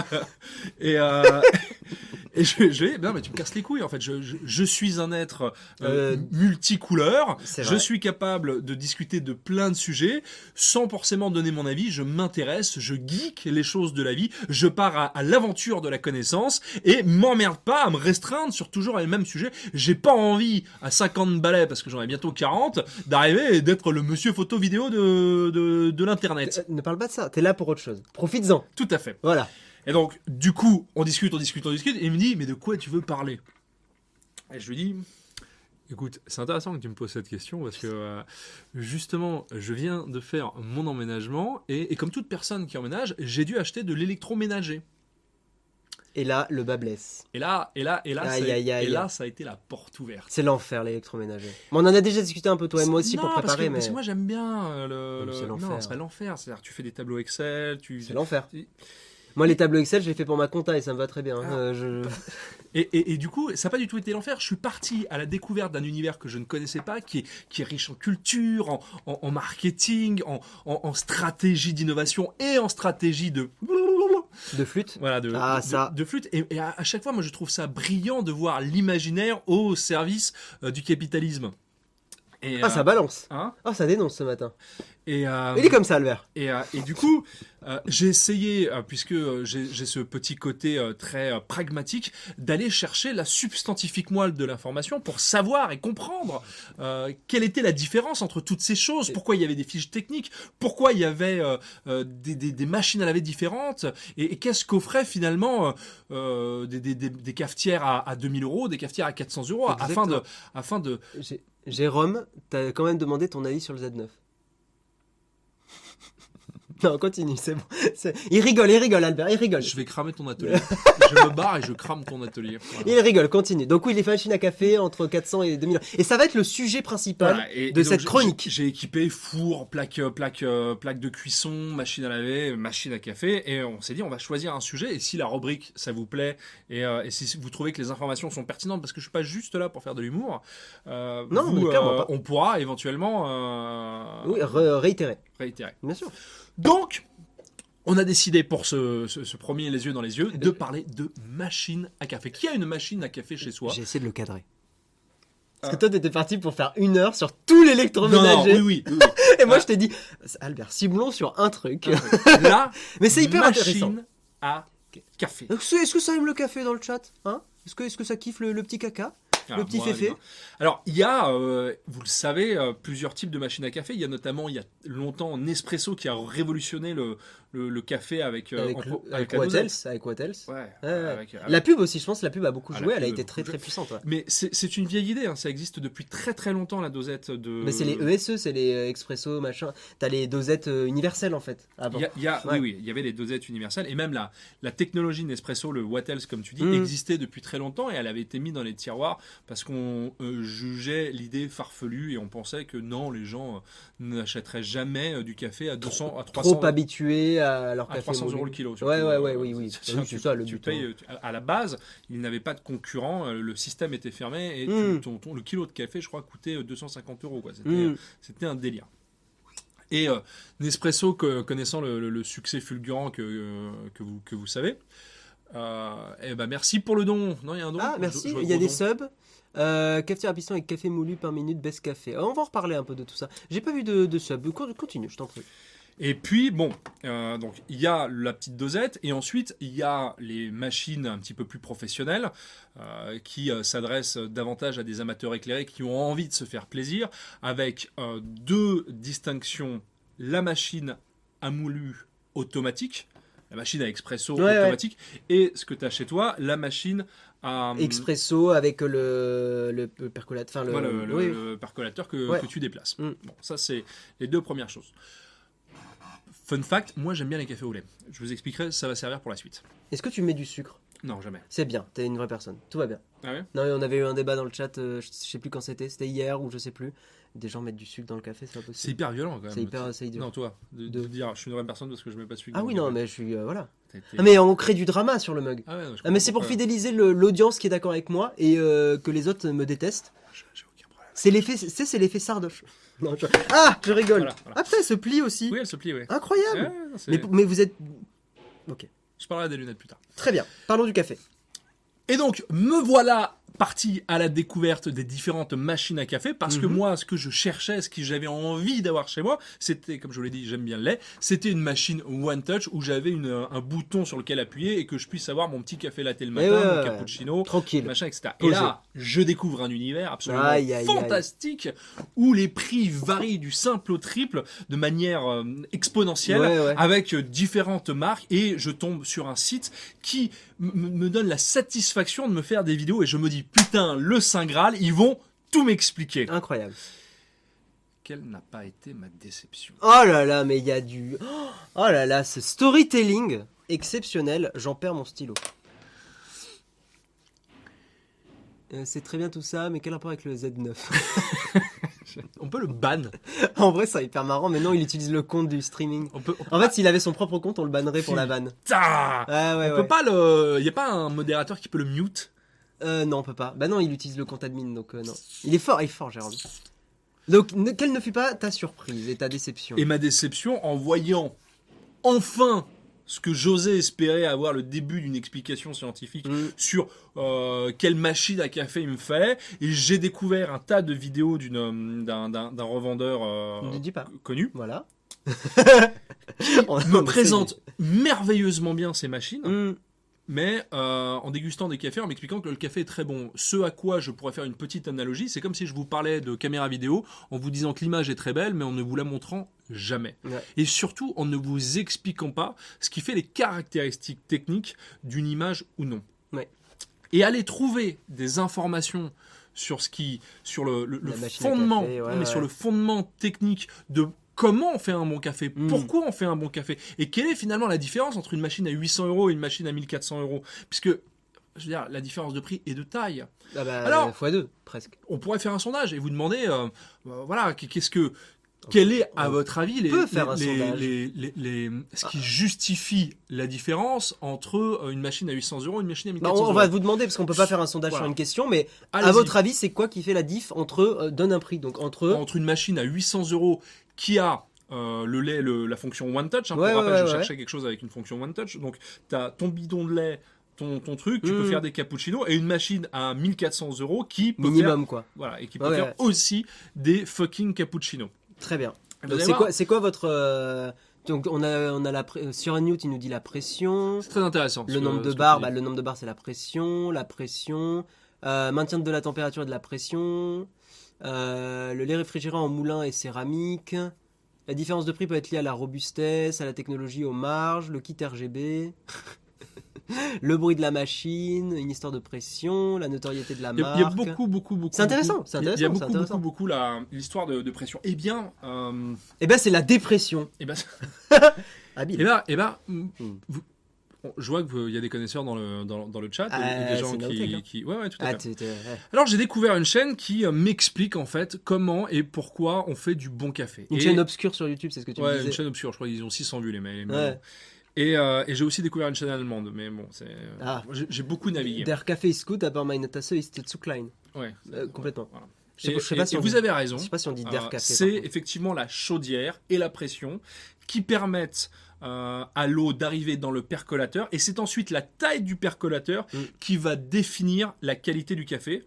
Et, euh, Et je, je non mais tu me casses les couilles en fait. Je, suis un être euh, Euh, multicouleur. Je suis capable de discuter de plein de sujets sans forcément donner mon avis. Je m'intéresse, je geek les choses de la vie. Je pars à, à l'aventure de la connaissance et m'emmerde pas à me restreindre sur toujours les mêmes sujets. J'ai pas envie à 50 balais parce que j'en ai bientôt 40 d'arriver et d'être le monsieur photo vidéo de de, de l'internet. Euh, Ne parle pas de ça, t'es là pour autre chose. Profites-en. Tout à fait. Voilà. Et donc, du coup, on discute, on discute, on discute, et il me dit, mais de quoi tu veux parler? Et je lui dis, écoute, c'est intéressant que tu me poses cette question, parce que euh, justement, je viens de faire mon emménagement, et, et comme toute personne qui emménage, j'ai dû acheter de l'électroménager. Et là, le bas blesse. Et là, et là, et là, Aïe, aïe, aïe. et là, ça a été la porte ouverte. C'est l'enfer, l'électroménager. Mais on en a déjà discuté un peu, toi et moi aussi, Non, pour parce préparer, que, mais parce que moi j'aime bien euh, le, c'est l'enfer. non, c'est l'enfer. C'est-à-dire, tu fais des tableaux Excel, tu. c'est l'enfer. Moi, les tableaux Excel, je les fais pour ma compta et ça me va très bien. hein. Ah. Euh, je... Et, et- et du coup, ça n'a pas du tout été l'enfer. Je suis parti à la découverte d'un univers que je ne connaissais pas, qui est, qui est riche en culture, en, en- en marketing, en, stratégie d'innovation et en stratégie de De flûte voilà de, Ah, de- flûte. Et, et à, à chaque fois, moi, je trouve ça brillant de voir l'imaginaire au service euh, du capitalisme. Et, Ah, euh, ça balance. hein Ah, ça dénonce ce matin. et, euh, Il est comme ça, Albert. et, euh, et du coup, euh, j'ai essayé, euh, puisque euh, j'ai ce petit côté euh, très euh, pragmatique, d'aller chercher la substantifique moelle de l'information pour savoir et comprendre euh, quelle était la différence entre toutes ces choses, pourquoi il y avait des fiches techniques, pourquoi il y avait euh, euh, des, des- des machines à laver différentes, et, et qu'est-ce qu'offraient finalement euh, euh, des, des- cafetières à, à 2000 euros, des cafetières à 400 euros, afin de, afin de, Jérôme, t'as quand même demandé ton avis sur le Z9. Non, continue, c'est bon. Il rigole, il rigole, Albert, il rigole. je vais cramer ton atelier. je me barre et je crame ton atelier. Voilà. Il rigole, continue. Donc oui, les machines à café entre 400 et 2000. Et ça va être le sujet principal Voilà, et- de et cette chronique. J'ai équipé four, plaque, euh, plaque, euh, plaque de cuisson, machine à laver, machine à café, et on s'est dit on va choisir un sujet. Et si la rubrique ça vous plaît, et, euh, et si vous trouvez que les informations sont pertinentes, parce que je suis pas juste là pour faire de l'humour, euh, Non, vous, mais clairement euh, pas. on pourra éventuellement Oui, re- réitérer, réitérer. bien sûr. Donc, on a décidé pour ce, ce- ce premier les yeux dans les yeux Eh de ben- parler de machine à café. Qui a une machine à café chez soi J'ai essayé de le cadrer. Parce Ah. que toi, t'étais parti pour faire une heure sur tout Non, l'électroménager. oui, oui, oui. Et moi, Ah. je t'ai dit, Albert, ciblons sur un truc. Là, Mais c'est hyper intéressant. machine à café. Est-ce est-ce que ça aime le café dans le chat hein? Est-ce que, est que ça kiffe le, le petit caca? Ah, Le petit moi, féfé. Alors, il y a, euh, vous le savez, euh, plusieurs types de machines à café. Il y a notamment, il y a longtemps, Nespresso qui a révolutionné le, le, le café avec, euh, Avec, en- le- avec Ouais, ouais. avec- La pub aussi, je pense, la pub a beaucoup Ah, joué, elle a été très très puissante. ouais. Mais c'est une vieille idée, hein, ça existe depuis très très longtemps la dosette de. Mais c'est les ESE, c'est les euh, expresso, machin. T'as les dosettes euh, universelles en fait. Ah bon. Il y a, il y a- Ouais. Oui, oui, il y avait les dosettes universelles et même la, la technologie Nespresso, le What Else, comme tu dis, Mm. existait depuis très longtemps et elle avait été mise dans les tiroirs parce qu'on euh, jugeait l'idée farfelue et on pensait que non, les gens euh, n'achèteraient jamais euh, du café à 200, à 300, Trop habitués à leur à café. 300 euros le kilo. Surtout. ouais, ouais, Euh, oui, oui. c'est- Oui, ça, le tu but, payes, hein. à la base, il n'avait pas de concurrent, euh, le système était fermé et Mm. ton, ton- le kilo de café, je crois, coûtait euh, 250 euros. quoi. C'était Mm. c'était un délire. Et euh, Nespresso, que- connaissant le, le- le succès fulgurant que, euh, que, vous, que vous savez, euh, eh ben merci pour le don. Non, il y a un don. Ah, merci. je Il y a des don. subs. Euh, cafetière à piston avec café moulu par minute, baisse café. Euh, on va en reparler un peu de tout ça. J'ai pas vu de, de sub. Con- Continue, je t'en prie. Et puis, bon, euh, donc il y a la petite dosette, et ensuite il y a les machines un petit peu plus professionnelles euh, qui euh, s'adressent davantage à des amateurs éclairés qui ont envie de se faire plaisir, avec deux distinctions la machine à moulu automatique, la machine à expresso Ouais, ouais. automatique, et ce que tu as chez toi, la machine à. Expresso avec le, le, le percolateur. Enfin, le, Voilà, le, le- oui. le percolateur que tu déplaces. Mm. Bon, ça c'est les deux premières choses. Fun fact, moi j'aime bien les cafés au lait. Je vous expliquerai, ça va servir pour la suite. Est-ce que tu mets du sucre? Non, jamais. C'est bien, t'es une vraie personne. Tout va bien. Ah ouais? Non, mais on avait eu un débat dans le chat, euh, je sais plus quand c'était, c'était hier ou je sais plus. Des gens mettent du sucre dans le café, c'est pas C'est hyper violent quand même. C'est hyper, c'est idiot. Non, toi, de, De- de dire je suis une vraie personne parce que je mets pas de sucre. Ah oui, non, mais je suis. euh, voilà. Ah, mais on crée du drama sur le mug. Ah ouais, non, je Ah, mais c'est pour pas. fidéliser le- l'audience qui est d'accord avec moi et euh, que les autres me détestent. J'ai j'ai aucun problème. C'est l'effet, c'est c'est l'effet sardoche. Non, je- Ah, je rigole. Voilà, voilà. Ah elle se plie aussi. Oui, elle se plie, oui. Incroyable. Ouais, mais, mais vous êtes. Ok. Je parlerai des lunettes plus tard. Très bien. Parlons du café. Et donc, me voilà parti à la découverte des différentes machines à café parce que Mhm. moi, ce que je cherchais, ce que j'avais envie d'avoir chez moi, c'était, comme je vous l'ai dit, j'aime bien le lait, c'était une machine One Touch où j'avais une- un bouton sur lequel appuyer et que je puisse avoir mon petit café latte le matin, Eh ouais, mon ouais, ouais. cappuccino, Tranquille. machin, etc. Et là, je découvre un univers absolument Aïe, aïe, aïe. fantastique où les prix varient du simple au triple de manière euh, exponentielle Ouais, ouais. avec différentes marques et je tombe sur un site qui me donne la satisfaction de me faire des vidéos et je me dis putain le Saint Graal ils vont tout m'expliquer. Incroyable. Quelle n'a pas été ma déception? Oh là là, mais il y a du. Oh là là, ce storytelling exceptionnel. J'en perds mon stylo. Euh, c'est très bien tout ça, mais quel rapport avec le Z9 On peut le ban. En vrai, c'est hyper marrant, mais non, il utilise le compte du streaming. On peut. En fait, s'il avait son propre compte, on le bannerait pour la vanne. Putain Ah ouais, on ouais. peut pas le. Y a pas un modérateur qui peut le mute? Euh, non, on peut pas. Bah non, il utilise le compte admin, donc euh, non. Il est fort, il est fort, Jérôme. Donc, ne- quelle ne fut pas ta surprise et ta déception? Et ma déception en voyant enfin ce que j'osais espérer avoir le début d'une explication scientifique Mm. sur euh, quelle machine à café il me fallait. Et j'ai découvert un tas de vidéos d'une, euh, d'un, d'un, d'un revendeur euh, Ne dis pas. connu. Voilà. On- on Me présente merveilleusement bien ces machines, Hmm. Mais euh, en dégustant des cafés, en m'expliquant que le café est très bon. Ce à quoi je pourrais faire une petite analogie, c'est comme si je vous parlais de caméra vidéo en vous disant que l'image est très belle, mais en ne vous la montrant jamais. Ouais. Et surtout en ne vous expliquant pas ce qui fait les caractéristiques techniques d'une image ou non. Ouais. Et aller trouver des informations sur ce qui, sur le, fondement, café, ouais, non, mais sur le fondement technique de comment on fait un bon café, Mm. pourquoi on fait un bon café, et quelle est finalement la différence entre une machine à 800 euros et une machine à 1400 euros, puisque je veux dire, la différence de prix est de taille. Ah bah, Alors- x2, presque. On pourrait faire un sondage et vous demander, euh, euh, voilà, qu'est-ce que, quel est, à on votre avis, les, les- les- ce qui justifie la différence entre euh, une machine à 800 euros et une machine à Bah, 1400 on, on euros va vous demander, parce qu'on peut pas faire un sondage Voilà. sur une question, mais à votre avis, c'est quoi qui fait la diff entre. euh, donne un prix, donc entre. entre une machine à 800 euros qui a euh, le lait, le- la fonction One Touch. hein, Ouais, pour ouais, rappel, je cherchais quelque chose avec une fonction One Touch. Donc, tu as ton bidon de lait, ton, ton truc, tu peux Mm. faire des cappuccinos et une machine à 1400 euros qui peut faire, minimum, quoi. voilà, et qui peut Ouais, faire ouais. aussi des fucking cappuccinos. Très bien. C'est quoi, c'est quoi votre. euh, Donc, on a, on a la. Sur Newt, il nous dit la pression. C'est très intéressant. ce Le nombre de bah, dis. le nombre de bars, c'est la pression. La pression. euh, maintien de la température et de la pression. Euh, le lait réfrigéré en moulin et céramique. La différence de prix peut être liée à la robustesse, à la technologie, aux marges, le kit RGB. le bruit de la machine, une histoire de pression, la notoriété de la marque. il y a beaucoup, beaucoup, beaucoup. C'est intéressant, c'est a- Il y intéressant, a beaucoup, intéressant. beaucoup, beaucoup l'histoire de, de pression. Eh bien, euh, Eh ben, c'est la dépression. eh ben, Habile. eh ben, eh ben, vous- bon, je vois qu'il y a des connaisseurs dans le, dans, dans le chat Ah, des gens hein. qui- ouais, ouais, tout à Ah, fait. ouais. Alors j'ai découvert une chaîne qui euh, m'explique en fait comment et pourquoi on fait du bon café. Une Et- chaîne obscure sur YouTube, c'est ce que tu me Ouais, disais. une chaîne obscure, je crois qu'ils ont 600 vues les mails. Ouais. Et, euh, et j'ai aussi découvert une chaîne allemande, mais bon, c'est Ah. j'ai beaucoup navigué. Der Kaffee ist gut, aber meine Tasse ist zu klein. Ouais. Euh, complètement. Voilà. Je sais Et, pas- je sais pas et- si et vous dit- avez raison. Je sais pas si on dit Der Euh, Kaffee. c'est effectivement la chaudière et la pression qui permettent euh, à l'eau d'arriver dans le percolateur et c'est ensuite la taille du percolateur Mm. qui va définir la qualité du café.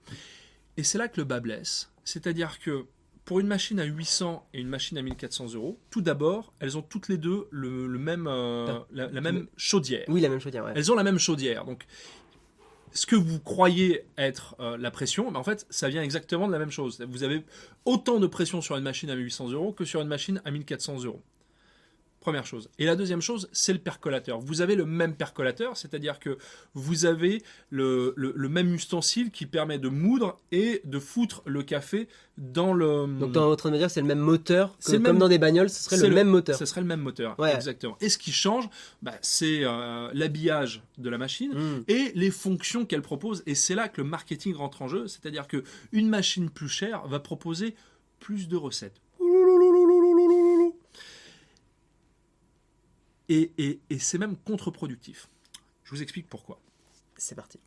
Et c'est là que le bas blesse. C'est-à-dire que pour une machine à 800 et une machine à 1400 euros, tout d'abord, elles ont toutes les deux le, le même, euh, la, la même chaudière. Oui, la même ouais. Elles ont la même chaudière. Donc, ce que vous croyez être euh, la pression, ben, en fait, ça vient exactement de la même chose. Vous avez autant de pression sur une machine à 1800 euros que sur une machine à 1400 euros. Première chose. Et la deuxième chose, c'est le percolateur. Vous avez le même percolateur, c'est-à-dire que vous avez le, le- le même ustensile qui permet de moudre et de foutre le café dans le. Donc me dire que c'est le même moteur, que C'est le comme même- dans des bagnoles, ce serait le, même moteur. Ce serait le même moteur, Ouais. exactement. Et ce qui change, bah, c'est euh, l'habillage de la machine Mm. et les fonctions qu'elle propose. Et c'est là que le marketing rentre en jeu, c'est-à-dire que une machine plus chère va proposer plus de recettes. Et, et- et c'est même contre-productif. Je vous explique pourquoi. C'est parti.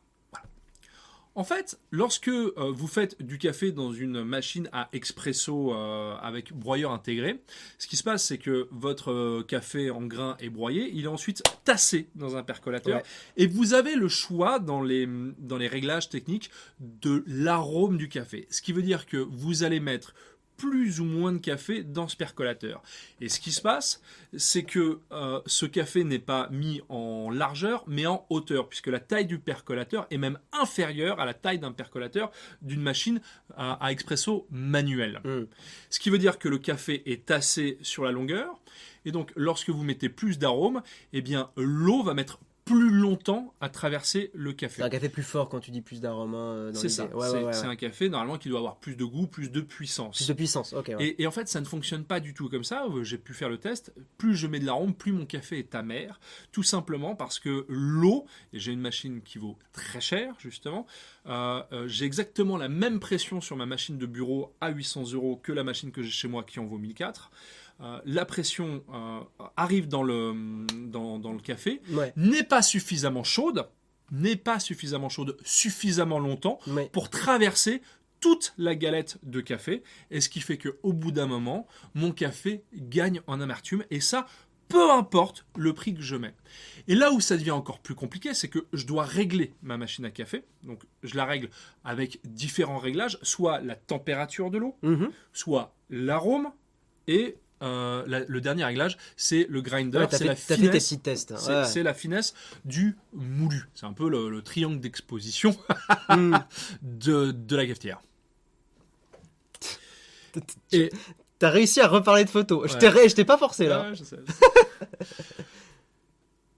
En fait, lorsque euh, vous faites du café dans une machine à expresso euh, avec broyeur intégré, ce qui se passe, c'est que votre euh, café en grain est broyé, il est ensuite tassé dans un percolateur, Ouais. et vous avez le choix dans les, dans les réglages techniques de l'arôme du café. Ce qui veut dire que vous allez mettre plus ou moins de café dans ce percolateur. Et ce qui se passe, c'est que euh, ce café n'est pas mis en largeur, mais en hauteur, puisque la taille du percolateur est même inférieure à la taille d'un percolateur d'une machine à, à expresso manuelle. Mm. Ce qui veut dire que le café est tassé sur la longueur, et donc lorsque vous mettez plus d'arôme, eh bien l'eau va mettre plus longtemps à traverser le café. C'est un café plus fort quand tu dis plus d'arôme. hein, dans C'est ça. Ouais, c'est ouais, ouais, un café normalement qui doit avoir plus de goût, plus de puissance. Plus de puissance. Ok. Et, et en fait, ça ne fonctionne pas du tout comme ça. Euh, J'ai pu faire le test. Plus je mets de l'arôme, plus mon café est amer. Tout simplement parce que l'eau, et j'ai une machine qui vaut très cher, justement, euh, euh, j'ai exactement la même pression sur ma machine de bureau à 800 euros que la machine que j'ai chez moi qui en vaut 1004. Euh, la pression euh, arrive dans le, dans, dans le café, Ouais. n'est pas suffisamment chaude, n'est pas suffisamment chaude suffisamment longtemps Ouais. pour traverser toute la galette de café, et ce qui fait que au bout d'un moment, mon café gagne en amertume, et ça, peu importe le prix que je mets. Et là où ça devient encore plus compliqué, c'est que je dois régler ma machine à café. Donc je la règle avec différents réglages, soit la température de l'eau, Mhm. soit l'arôme, et euh, la- le dernier réglage, c'est le grinder, Ouais, c'est la finesse. petits tests. hein. C'est Ouais. c'est la finesse du moulu. C'est un peu le, le triangle d'exposition Mm. de, de la cafetière. Et- T'as réussi à reparler de photos. Je t'ai ré- je t'ai pas forcé là. Ouais, je sais.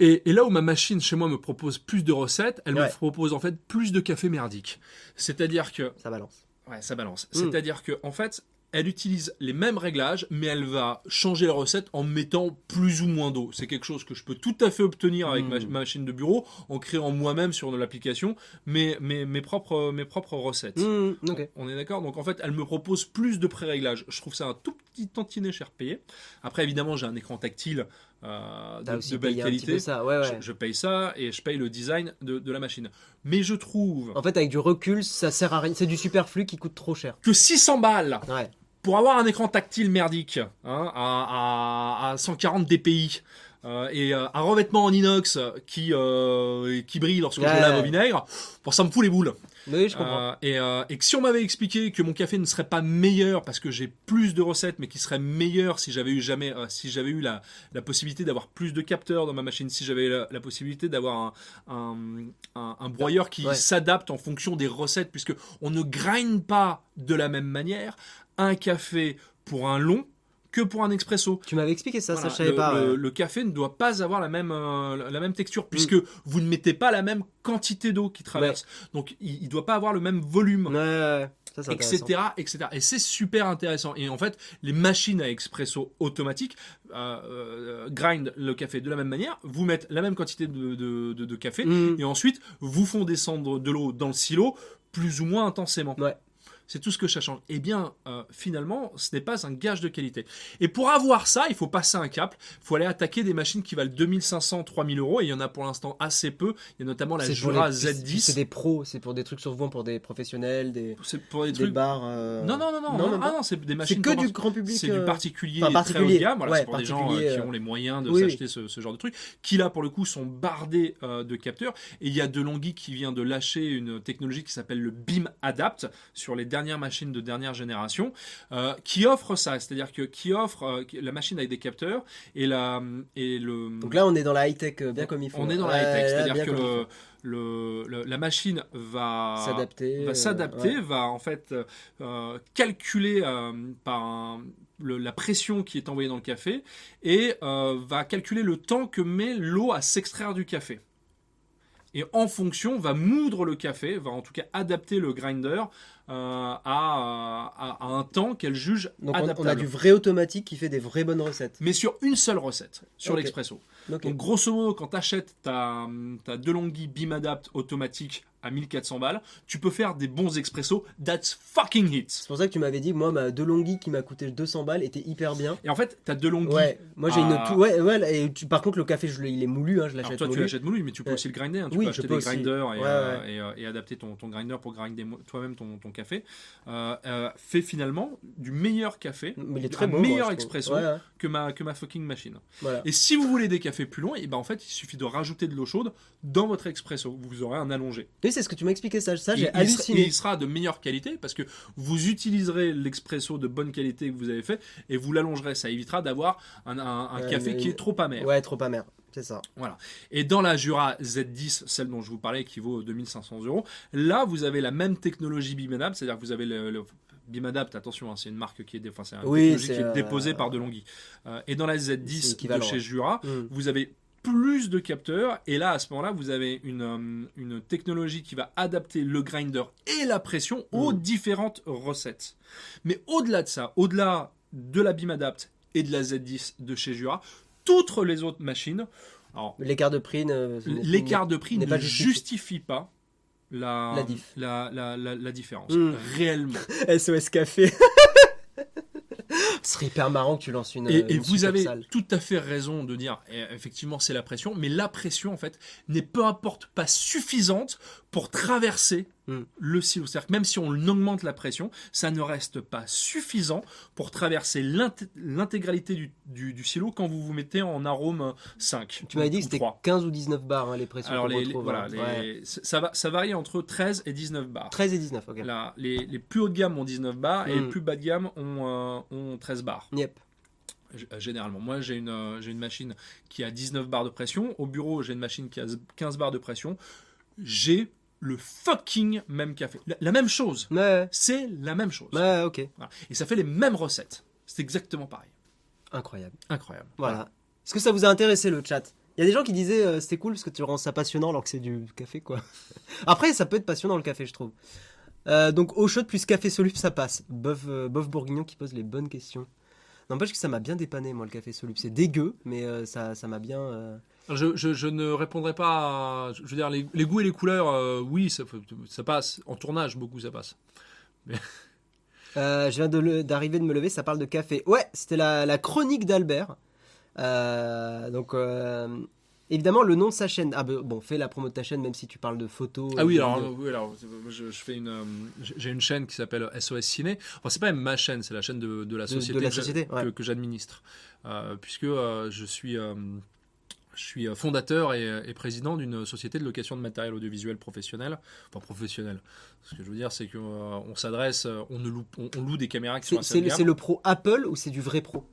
Et, et là où ma machine chez moi me propose plus de recettes, elle me propose en fait plus de café merdique. C'est-à-dire que Ça balance. Ouais, ça balance. Mm. C'est-à-dire que en fait, elle utilise les mêmes réglages, mais elle va changer la recette en mettant plus ou moins d'eau. C'est quelque chose que je peux tout à fait obtenir avec ma, Mm. ma machine de bureau en créant moi-même sur l'application mes, mes, mes, propres, mes propres recettes. Mm, ok. On est d'accord? Donc en fait, elle me propose plus de pré-réglages. Je trouve ça un tout petit tantinet cher payé. Après, évidemment, j'ai un écran tactile euh, de, aussi de belle qualité. peu ça. Ouais, ouais. Je, je paye ça et je paye le design de, de la machine. Mais je trouve En fait, avec du recul, ça sert à rien. C'est du superflu qui coûte trop cher. que 600 balles Ouais. Pour avoir un écran tactile merdique hein, à, à- à 140 dpi euh, et euh, un revêtement en inox qui, euh, qui brille lorsque Ouais. je lave au vinaigre, pour ça me fout les boules. Oui, je comprends. Euh, et, euh, et que si on m'avait expliqué que mon café ne serait pas meilleur parce que j'ai plus de recettes, mais qui serait meilleur si j'avais eu jamais, euh, si j'avais eu la, la possibilité d'avoir plus de capteurs dans ma machine, si j'avais la, la possibilité d'avoir un, un, un- un broyeur qui Ouais. s'adapte en fonction des recettes, puisque on ne grind pas de la même manière un café pour un long que pour un expresso. Tu m'avais expliqué ça, Voilà, ça je savais le, pas. le- ouais. le café ne doit pas avoir la même, euh, la même texture, Mm. puisque vous ne mettez pas la même quantité d'eau qui traverse. Donc il ne doit pas avoir le même volume Ouais. Ça, etc., etc. Et c'est super intéressant. Et en fait, les machines à expresso automatiques euh, euh, grind le café de la même manière, vous mettent la même quantité de, de- de- de café, Mm. et ensuite vous font descendre de l'eau dans le silo plus ou moins intensément. Ouais. C'est tout ce que ça change. Eh bien, euh, finalement, ce n'est pas un gage de qualité. Et pour avoir ça, il faut passer un cap. Il faut aller attaquer des machines qui valent 2500, 3000 euros. Et il y en a pour l'instant assez peu. Il y a notamment la C'est Jura les- c'est- Z10. C'est des pros, c'est pour des trucs souvent pour des professionnels, des, C'est pour des des trucs. bars. euh, Non, non, non, non, Non, non, ah non, c'est des C'est machines que pour- du grand public. C'est du euh, particulier enfin, très haut de particulier. gamme. Voilà, Ouais, c'est pour des gens particulier, qui ont les moyens de oui, s'acheter ce, ce genre de truc. Qui là, pour le coup, sont bardés de capteurs. Et il y a DeLonghi qui vient de lâcher une technologie qui s'appelle le Beam Adapt sur les dernières machines de dernière génération, euh, qui offre ça, c'est-à-dire que qui offre euh, la machine avec des capteurs et la et le. Donc là, on est dans la high tech euh, bien comme il faut. on est dans la Ouais, high-tech, là, c'est-à-dire que le, le, le- la machine va s'adapter. va s'adapter, ouais. va en fait euh, calculer par un- le- la pression qui est envoyée dans le café et va calculer le temps que met l'eau à s'extraire du café. Et en fonction, va moudre le café, va en tout cas adapter le grinder à, à- à un temps qu'elle juge Donc on, on adaptable. a du vrai automatique qui fait des vraies bonnes recettes. Mais sur une seule recette, sur l'expresso. Donc grosso modo, quand tu achètes ta, ta DeLonghi Beam Adapt automatique à 1400 balles, tu peux faire des bons expressos. That's fucking it. C'est pour ça que tu m'avais dit, moi, ma DeLonghi qui m'a coûté 200 balles était hyper bien. Et en fait, t'as DeLonghi. Ouais, moi j'ai Ah. une. Ouais, ouais, et tu- par contre, le café, je, il est moulu, hein, je l'achète toi, tu l'achètes moulu, mais tu peux Ouais. aussi le grinder. hein. Tu Oui, peux acheter peux des aussi. grinders et, Ouais, euh, ouais. et, euh, et adapter ton, ton grinder pour grinder toi-même ton, ton café. Euh, euh, fait finalement du meilleur café, Mais il est très un bon. moi, meilleur expresso que ma, que ma fucking machine. voilà. Et si vous voulez des cafés plus longs, et ben en fait, il suffit de rajouter de l'eau chaude dans votre expresso. Vous aurez un allongé. Oui, c'est ce que tu m'as expliqué, ça, ça j'ai il, halluciné. et il sera de meilleure qualité parce que vous utiliserez l'expresso de bonne qualité que vous avez fait et vous l'allongerez. Ça évitera d'avoir un, un- un Ouais, café qui est trop amer. Ouais, trop amer, c'est ça. Et dans la Jura Z10, celle dont je vous parlais qui vaut 2500 euros, là vous avez la même technologie Bimadapt, c'est-à-dire que vous avez le, le- Bimadapt, attention, hein, c'est une marque qui est, enfin, c'est une Oui, technologie c'est, qui est euh, déposée par DeLonghi. Euh, et dans la c'est Z10 de chez. Jura, Hmm. vous avez plus de capteurs et là à ce moment-là vous avez une, euh, une technologie qui va adapter le grinder et la pression aux Mm. différentes recettes. Mais au-delà de ça, au-delà de la Bimadapt et de la Z10 de chez Jura, toutes les autres machines, L'écart de prix. ne- l'écart de prix n'est ne pas justifié. justifie pas la, La diff. la, différence Mm. réellement. SOS Café. Serait hyper marrant que tu lances une. Et, et vous avez tout à fait raison de dire, eh, effectivement, c'est la pression, mais la pression, en fait, n'est peu importe pas suffisante pour traverser Mm. le silo. C'est-à-dire que même si on augmente la pression, ça ne reste pas suffisant pour traverser l'int- l'intégralité du, du- du silo quand vous vous mettez en arôme 5. Tu m'avais dit que c'était 3. 15 ou 19 bars, hein, les pressions. Alors, les, les- voilà, hein. les- Ouais. ça, va, ça varie entre 13 et 19 bars. 13 et 19, ok. Là, les, plus haut de gamme ont 19 bars et les plus bas de gamme ont, euh, ont 13 bars. Yep. Euh, Généralement, moi j'ai une, euh, j'ai une machine qui a 19 bars de pression. Au bureau, j'ai une machine qui a 15 bars de pression. J'ai le fucking même café. La, la même chose. Ouais, C'est la même chose. ouais, ok. Voilà. Et ça fait les mêmes recettes. C'est exactement pareil. Incroyable. Incroyable. Voilà. Est-ce que ça vous a intéressé le chat? Il y a des gens qui disaient euh, c'était cool parce que tu rends ça passionnant alors que c'est du café quoi. Après ça peut être passionnant le café je trouve. Euh, donc eau chaude plus café soluble ça passe. Bof, euh, Bof Bourguignon qui pose les bonnes questions. N'empêche que ça m'a bien dépanné moi le café soluble. C'est dégueu mais euh, ça ça m'a bien... Je, je- je ne répondrai pas à. Je veux dire, les, les goûts et les couleurs, euh, oui, ça, ça passe. En tournage, beaucoup, ça passe. Euh, je viens de d'arriver de me lever, ça parle de café. Ouais, c'était la, la chronique d'Albert. Euh, donc, évidemment, le nom de sa chaîne. Ah, bon, fais la promo de ta chaîne, même si tu parles de photos. Ah oui, de alors, vidéos. oui, alors je, je fais une, j'ai une chaîne qui s'appelle SOS Ciné. Enfin, c'est pas même ma chaîne, c'est la chaîne de, de la de société, la que ouais. j'administre, puisque je suis, je suis euh, fondateur et, et président d'une société de location de matériel audiovisuel professionnel, enfin professionnel. Ce que je veux dire, c'est qu'on s'adresse, euh, on ne loue, on, on loue des caméras qui sont C'est le, pro Apple ou c'est du vrai pro?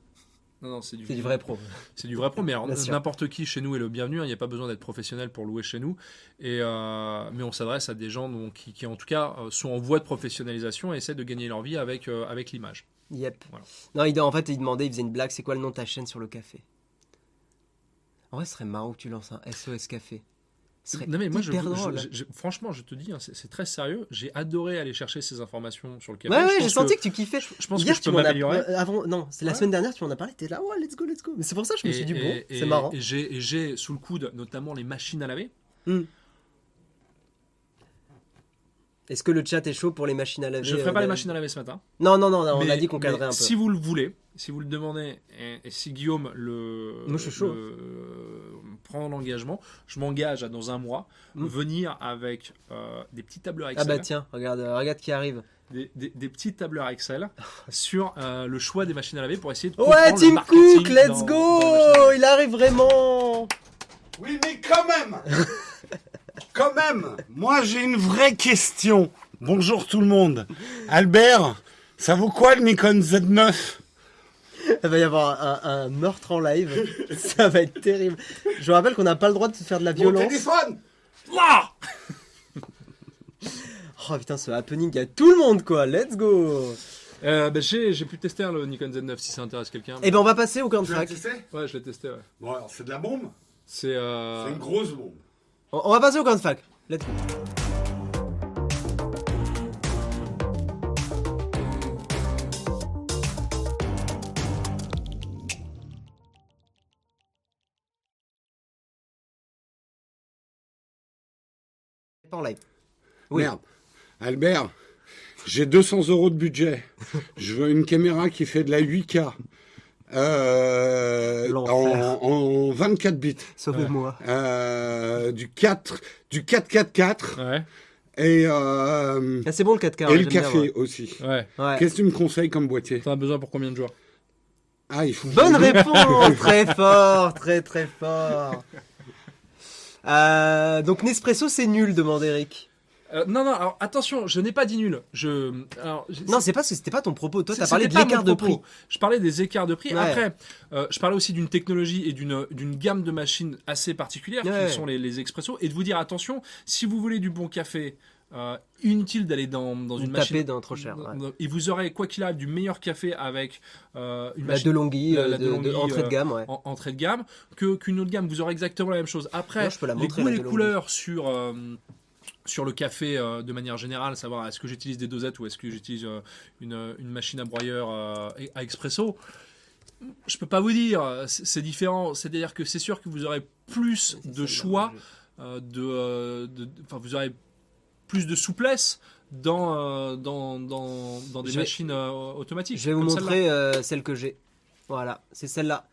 Non, non, c'est du, vrai pro. C'est du vrai pro, mais n'importe qui chez nous est le bienvenu. hein, Il n'y a pas besoin d'être professionnel pour louer chez nous. Et, euh, mais on s'adresse à des gens donc, qui, qui, en tout cas, euh, sont en voie de professionnalisation et essaient de gagner leur vie avec, euh, avec l'image. Yep. Voilà. Non, il, en fait, il demandait, il faisait une blague c'est quoi le nom de ta chaîne sur le café? En vrai, ce serait marrant que tu lances un SOS Café. Ce serait Non, mais moi, je, franchement, je te dis, hein, c'est très sérieux. J'ai adoré aller chercher ces informations sur le café. Ouais, ouais, j'ai senti que, tu kiffais. je pense Hier, que je tu peux m'en as- m'améliorer. euh, Avant, non, c'est la Ouais. semaine dernière, tu m'en as parlé. T'es là, ouais, let's go, let's go. Mais c'est pour ça que je me suis dit, Et- bon, et- c'est et- marrant. Et j'ai et j'ai sous le coude notamment les machines à laver. Est-ce que le chat est chaud pour les machines à laver Je ne ferai euh, pas les de- machines à laver ce matin. Non, non, non, non, on a dit qu'on cadrait un peu. Si vous le voulez, si vous le demandez, et, et si Guillaume le, Moi, je suis chaud. le- prend l'engagement, je m'engage à dans un mois Mm. venir avec euh, des petits tableurs Ah Excel, bah tiens, regarde, euh, regarde qui arrive. des, des- des petits tableurs Excel sur euh, le choix des machines à laver pour essayer de Ouais, comprendre Tim Cook, let's dans- go dans les. Il arrive vraiment Oui, mais quand même Quand même Moi, j'ai une vraie question. Bonjour tout le monde. Albert, ça vaut quoi le Nikon Z9 Il va y avoir un, un meurtre en live. Ça va être terrible. Je vous rappelle qu'on n'a pas le droit de faire de la Mon violence. téléphone Là Oh putain, ce happening, il y a tout le monde quoi. Let's go Euh, bah, j'ai j'ai pu tester hein, le Nikon Z9 si ça intéresse quelqu'un. Eh ben, on va passer au camp de Tu l'as testé? Ouais, je l'ai testé. Ouais. Bon, alors, c'est de la bombe? C'est euh, C'est une grosse bombe. On, va passer au de fac. Let's go. En live. Merde. Albert, j'ai 200 euros de budget. Je veux une caméra qui fait de la 8K. Euh, en, en 24 bits. Sauvez-moi. Euh, du 4, du 444 Ouais, et, euh, Ah, c'est bon le 4K. et le bien, café ouais. aussi. ouais. Ouais. Qu'est-ce que tu me conseilles comme boîtier? T'en as besoin pour combien de joueurs Ah, il faut. Bonne réponse Très fort, très très fort. Euh, donc Nespresso c'est nul, demande Eric. Euh, Non, non, alors attention, je n'ai pas dit nul. Je, alors, Non, c'est pas c'était pas ton propos. Toi, t'as parlé de l'écart de prix. Je parlais des écarts de prix. Ouais. Après, euh, je parlais aussi d'une technologie et d'une d'une gamme de machines assez particulière Ouais. qui sont les, les expressos et de vous dire attention, si vous voulez du bon café, euh, inutile d'aller dans, dans une machine. dans trop cher. ouais. Et vous aurez quoi qu'il arrive du meilleur café avec euh, une La machine DeLonghi, la- la de, de DeLonghi, entrée de gamme, ouais. en entrée de gamme que qu'une autre gamme. Vous aurez exactement la même chose. Après, Moi, je peux la les goûts et couleurs sur euh, sur le café euh, de manière générale, savoir est-ce que j'utilise des dosettes ou est-ce que j'utilise euh, une, une machine à broyeur euh, à expresso. Je peux pas vous dire, c'est différent. C'est-à-dire que c'est sûr que vous aurez plus de choix, euh, de, euh, vous aurez plus de souplesse dans euh, dans, dans, dans des machines euh, automatiques. Je vais vous montrer euh, celle que j'ai. Voilà, c'est celle-là.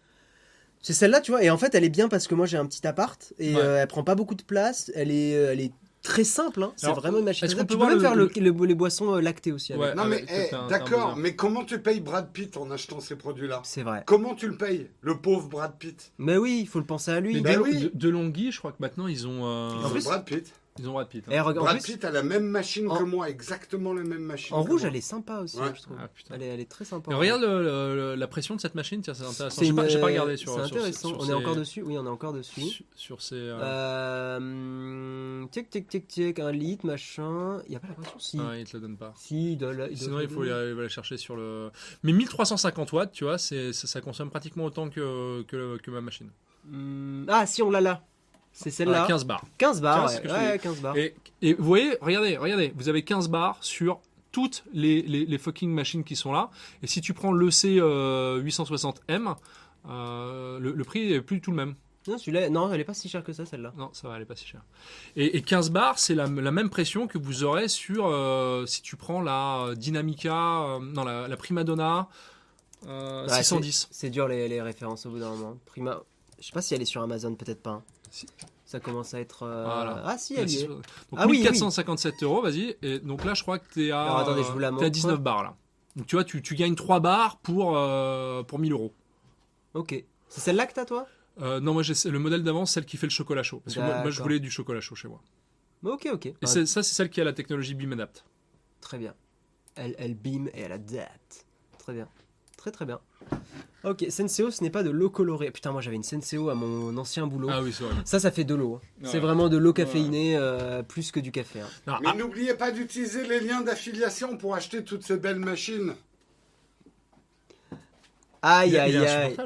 C'est celle-là, tu vois. Et en fait, elle est bien parce que moi j'ai un petit appart et Ouais. euh, elle prend pas beaucoup de place. Elle est, euh, elle est très simple. Hein. C'est vraiment une machine. est-ce très qu'on simple. peut Tu peux voir même le- faire le- le- les boissons euh, lactées aussi. avec. Ouais. Non, mais avec eh, d'accord, mais comment tu payes Brad Pitt en achetant ces produits-là? C'est vrai. Comment tu le payes, le pauvre Brad Pitt? Mais oui, il faut le penser à lui. Mais Ben de, oui. de, de Longhi, je crois que maintenant ils ont euh, En plus- Brad Pitt. Ils ont Brad Pitt. hein. Et Brad Pitt a la même machine en- que moi, exactement la même machine. en rouge, moi. elle est sympa aussi, Ouais. je trouve. Ah, putain. Elle est, elle est très sympa. Regarde le- le- le- la pression de cette machine, tiens, c'est intéressant. C'est J'ai pas, une- j'ai pas regardé sur. C'est sur- intéressant. sur on ces- est encore dessus? Oui, on est encore dessus. Sur, sur ces. euh, Euh, tic tic tic tic, un litre, machin. Il y a pas la pression Si. ah, ils te le donnent pas. Si, il doit la- il doit Sinon, il faut aller, il va aller chercher sur le. Mais 1350 watts, tu vois, c'est, ça, ça consomme pratiquement autant que, que, que ma machine. Hmm, Ah, si, on l'a là. C'est celle-là. Voilà, 15 bars. 15 bars, 15, c'est ce ouais. que je Ouais, te 15 bars. Et, et vous voyez, regardez, regardez, vous avez 15 bars sur toutes les, les, les fucking machines qui sont là. Et si tu prends l'EC euh, 860M, euh, le, le prix est plus du tout le même. Non, celui-là, non, elle est pas si chère que ça, celle-là. Non, ça va, elle est pas si chère. Et, et 15 bars, c'est la, la même pression que vous aurez sur euh, si tu prends la Dynamica, euh, non la, la Primadonna Ouais, 610. C'est dur les, les références au bout d'un moment. Prima. Je sais pas si elle est sur Amazon, peut-être pas. Si. Ça commence à être. euh, Voilà. Ah, si, elle y est. Donc Ah oui, 1457 euros, vas-y. Et donc là, je crois que t'es à, Alors, attendez, je vous la t'es à montre. 19 bars là. Donc tu vois, tu, tu gagnes 3 bars pour, euh, pour 1000 euros. Ok. C'est celle-là que t'as, toi? Euh, non, moi j'ai le modèle d'avant, celle qui fait le chocolat chaud. Parce que moi, moi, je voulais du chocolat chaud chez moi. Ok, ok. Et Ah, c'est- ça, c'est celle qui a la technologie Beam Adapt. Très bien. Elle, elle beam et elle adapte. Très bien. Très très bien. Ok, Senseo, ce n'est pas de l'eau colorée. Putain, moi j'avais une Senseo à mon ancien boulot. Ah oui, c'est vrai. Ça, ça fait de l'eau. hein. Ouais. C'est vraiment de l'eau caféinée euh, plus que du café. hein. Non, Mais ah, n'oubliez pas d'utiliser les liens d'affiliation pour acheter toutes ces belles machines. Aïe, il aïe, aïe.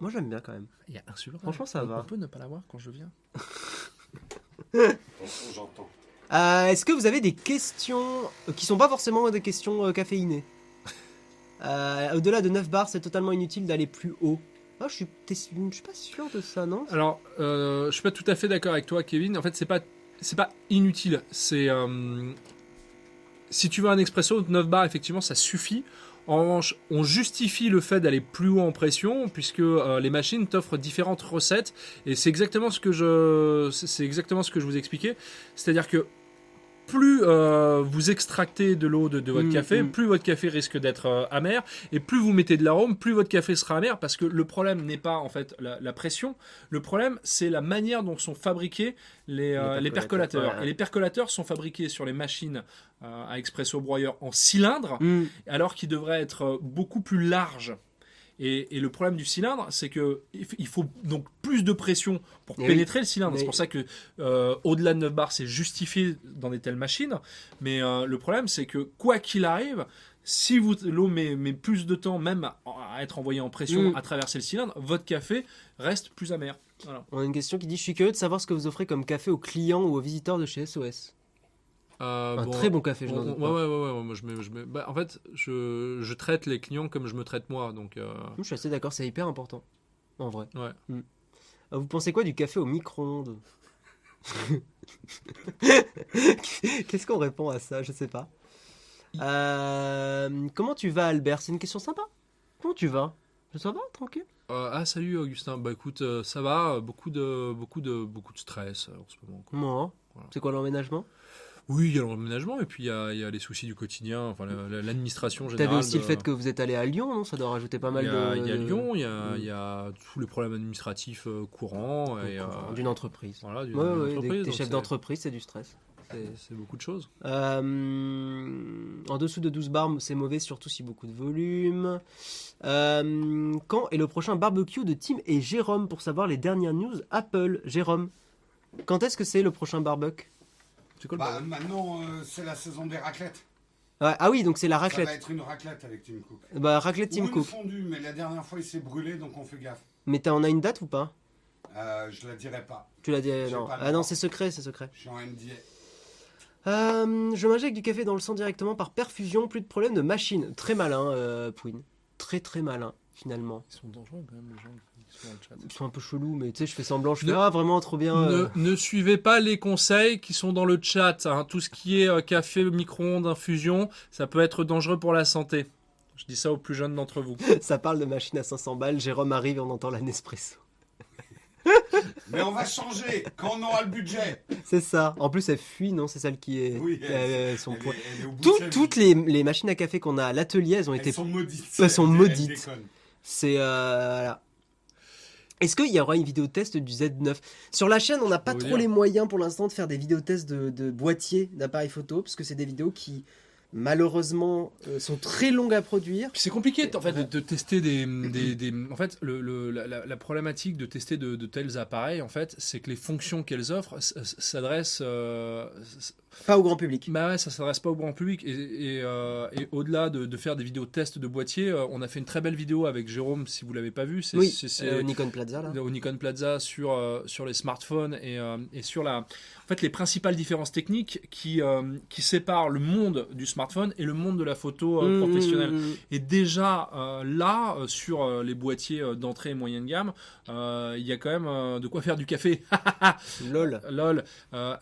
Moi j'aime bien quand même. Il est insupportable. Franchement, ça On- va. On peut ne pas l'avoir quand je viens. J'entends. Euh, Est-ce que vous avez des questions euh, qui sont pas forcément des questions euh, caféinées? Euh, Au-delà de 9 bars, c'est totalement inutile d'aller plus haut. Ah, je suis, pas sûr de ça, non? Alors, euh, je suis pas tout à fait d'accord avec toi, Kevin. En fait, c'est pas, pas inutile. C'est euh, si tu veux un expresso 9 bars, effectivement, ça suffit. En revanche, on justifie le fait d'aller plus haut en pression puisque les machines t'offrent différentes recettes et c'est exactement ce que je, c'est exactement ce que je vous expliquais. C'est-à-dire que plus euh, vous extractez de l'eau de, de votre Mm, café, mm. plus votre café risque d'être euh, amer, et plus vous mettez de l'arôme, plus votre café sera amer, parce que le problème n'est pas en fait la, la pression, le problème c'est la manière dont sont fabriqués les, euh, les percolateurs, percolateurs. ouais. Et les percolateurs sont fabriqués sur les machines à expresso broyeur en cylindre, Hmm. alors qu'ils devraient être beaucoup plus larges. Et, et le problème du cylindre, c'est que il faut donc plus de pression pour Eh pénétrer le cylindre. Mais- C'est pour ça que euh, au-delà de 9 bars, c'est justifié dans des telles machines. Mais euh, le problème, c'est que quoi qu'il arrive, si vous l'eau met, met plus de temps même à, être envoyée en pression, Mm. à traverser le cylindre, votre café reste plus amer. Voilà. On a une question qui dit Je suis curieux de savoir ce que vous offrez comme café aux clients ou aux visiteurs de chez SOS. Euh, Un bon, très bon café, je n'en doute ouais, pas. ouais, ouais, ouais, moi, je je bah, en fait, je, je traite les clients comme je me traite moi. Donc, euh, Je suis assez d'accord, c'est hyper important. En vrai. Ouais. Hmm. Euh, Vous pensez quoi du café au micro-ondes Qu'est-ce qu'on répond à ça? Je sais pas. Euh, comment tu vas, Albert? C'est une question sympa. Comment tu vas? Ça va, tranquille? Euh, ah salut Augustin, bah écoute, euh, ça va, beaucoup de beaucoup de beaucoup de stress en ce moment. quoi. Voilà. C'est quoi l'emménagement? Oui, il y a l'emménagement et puis il y a, il y a les soucis du quotidien, enfin la- la- l'administration générale. T'avais aussi le fait que vous êtes allé à Lyon, non? Ça doit rajouter pas mal il y a, de. il y a Lyon, il y a, Mm. il y a tous les problèmes administratifs euh, courants euh, d'une entreprise. voilà, d'une Ouais, ouais, entreprise, t'es donc chef c'est- d'entreprise, c'est du stress. C'est c'est beaucoup de choses. Euh, en dessous de 12 bars, c'est mauvais, surtout si beaucoup de volume. Euh, quand est le prochain barbecue de Tim et Jérôme? Pour savoir les dernières news Apple Jérôme, quand est-ce que c'est le prochain barbecue? C'est quoi Bah, maintenant, euh, c'est la saison des raclettes. Ah oui, donc c'est la Ça va raclette. être une raclette avec Tim Cook. Bah, raclette Ou Tim une Cook. fondue, mais la dernière fois, il s'est brûlé, donc on fait gaffe. Mais t'en as une date ou pas? Euh, je la dirai pas. Tu l'as dit non. Ah non, c'est secret, c'est secret. Je suis en. Euh, je m'injecte du café dans le sang directement par perfusion, plus de problème de machine. Très malin, euh, Pouine. Très très malin, finalement. Ils sont dangereux quand même les gens qui sont dans le chat. Ils sont un peu chelous, mais tu sais, je fais semblant, je fais Ne- ah vraiment trop bien. euh. Ne, ne suivez pas les conseils qui sont dans le chat. hein. Tout ce qui est euh, café, micro-ondes, infusion, ça peut être dangereux pour la santé. Je dis ça aux plus jeunes d'entre vous. Ça parle de machine à 500 balles. Jérôme arrive et on entend la Nespresso. Mais on va changer quand on aura le budget. C'est ça. En plus, elle fuit, non C'est celle qui est. Oui, euh, elle- son Elle poids. est- elle est au bout de Tout- sa vie. toutes les, les machines à café qu'on a à l'atelier, elles ont été. Elles sont maudites. Elles sont Elles- maudites. C'est. euh, voilà. Est-ce qu'il y aura une vidéo test du Z9 Sur la chaîne, on n'a pas trop dire. les moyens pour l'instant de faire des vidéos tests de, de boîtiers d'appareils photo, parce que c'est des vidéos qui, malheureusement, euh, sont très longues à produire. C'est compliqué en fait de, de tester des, des, des- en fait le, le- la, problématique de tester de, de tels appareils en fait c'est que les fonctions qu'elles offrent s'adressent euh, Pas au grand public. bah ouais, ça s'adresse pas au grand public et, et, euh, et au-delà de, de faire des vidéos tests de boîtiers euh, on a fait une très belle vidéo avec Jérôme si vous l'avez pas vu c'est Oui, c'est- euh, Nikon Plaza, là. au Nikon Plaza sur, sur les smartphones et, et sur la, en fait, les principales différences techniques qui, qui séparent le monde du smartphone et le monde de la photo Mmh, professionnelle. mmh. Et déjà là, sur les boîtiers d'entrée et moyenne gamme, il y a quand même de quoi faire du café. Lol. Lol.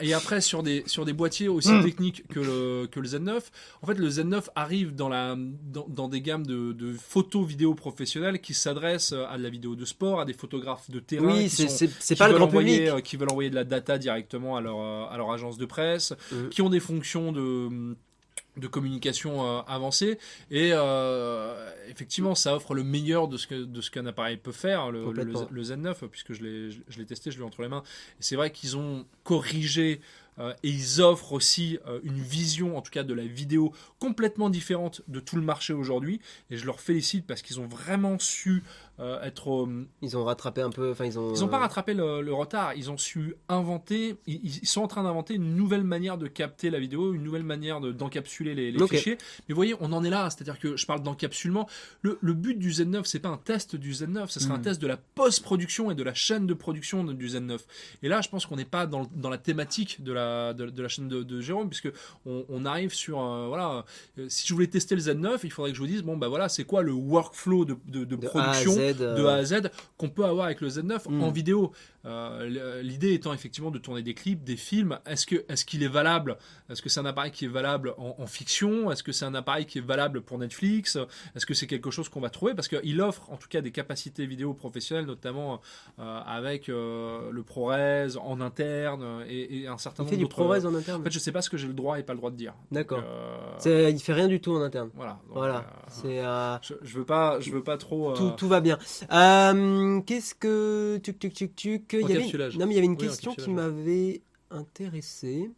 Et après, sur des, sur des boîtiers aussi Hmm. techniques que le, que le Z9, en fait, le Z9 arrive dans, la, dans, dans des gammes de, de photos vidéo professionnelles qui s'adressent à de la vidéo de sport, à des photographes de terrain. Oui, qui c'est pas le grand envoyer, public. euh, qui veulent envoyer de la data directement à leur, euh, à leur agence de presse, Mhm. qui ont des fonctions de de communication euh, avancée et euh, effectivement ça offre le meilleur de ce que de ce qu'un appareil peut faire le, le, le Z9 puisque je l'ai je l'ai testé je l'ai entre les mains c'est vrai qu'ils ont corrigé euh, et ils offrent aussi euh, une vision en tout cas de la vidéo complètement différente de tout le marché aujourd'hui. Et je leur félicite parce qu'ils ont vraiment su euh, être euh, Ils ont rattrapé un peu. Enfin, ils ont. ils n'ont pas euh, rattrapé le, le retard, ils ont su inventer, ils, ils sont en train d'inventer une nouvelle manière de capter la vidéo, une nouvelle manière de- d'encapsuler les, les fichiers. Mais vous voyez, on en est là, c'est-à-dire que je parle d'encapsulement. Le, le but du Z9, c'est pas un test du Z9, ce sera un Mm. test de la post-production et de la chaîne de production de- du Z9. Et là, je pense qu'on n'est pas dans, dans la thématique de la, de, de la chaîne de, de Jérôme, puisque on, on arrive sur, euh, voilà, euh, si je voulais tester le Z9, il faudrait que je vous dise, bon, bah voilà, c'est quoi le workflow de, de- de de production A à Z, de A à Z qu'on peut avoir avec le Z9 Mm. en vidéo. Euh, L'idée étant effectivement de tourner des clips, des films. Est-ce que est-ce qu'il est valable? Est-ce que c'est un appareil qui est valable en, en fiction? Est-ce que c'est un appareil qui est valable pour Netflix? Est-ce que c'est quelque chose qu'on va trouver? Parce qu'il offre en tout cas des capacités vidéo professionnelles, notamment euh, avec euh, le ProRes en interne euh, et, et un certain Il nombre fait du d'autres- ProRes en interne. En fait, je sais pas ce que j'ai le droit et pas le droit de dire. D'accord. Euh, Il fait rien du tout en interne. voilà. Donc, Voilà. euh, C'est. euh, je, je veux pas, je veux pas trop. euh, Tout, tout va bien. Euh, Qu'est-ce que. Tuc, tuc, tuc, tuc. Il y avait. Non, mais il y avait une Oui, question qui m'avait intéressé.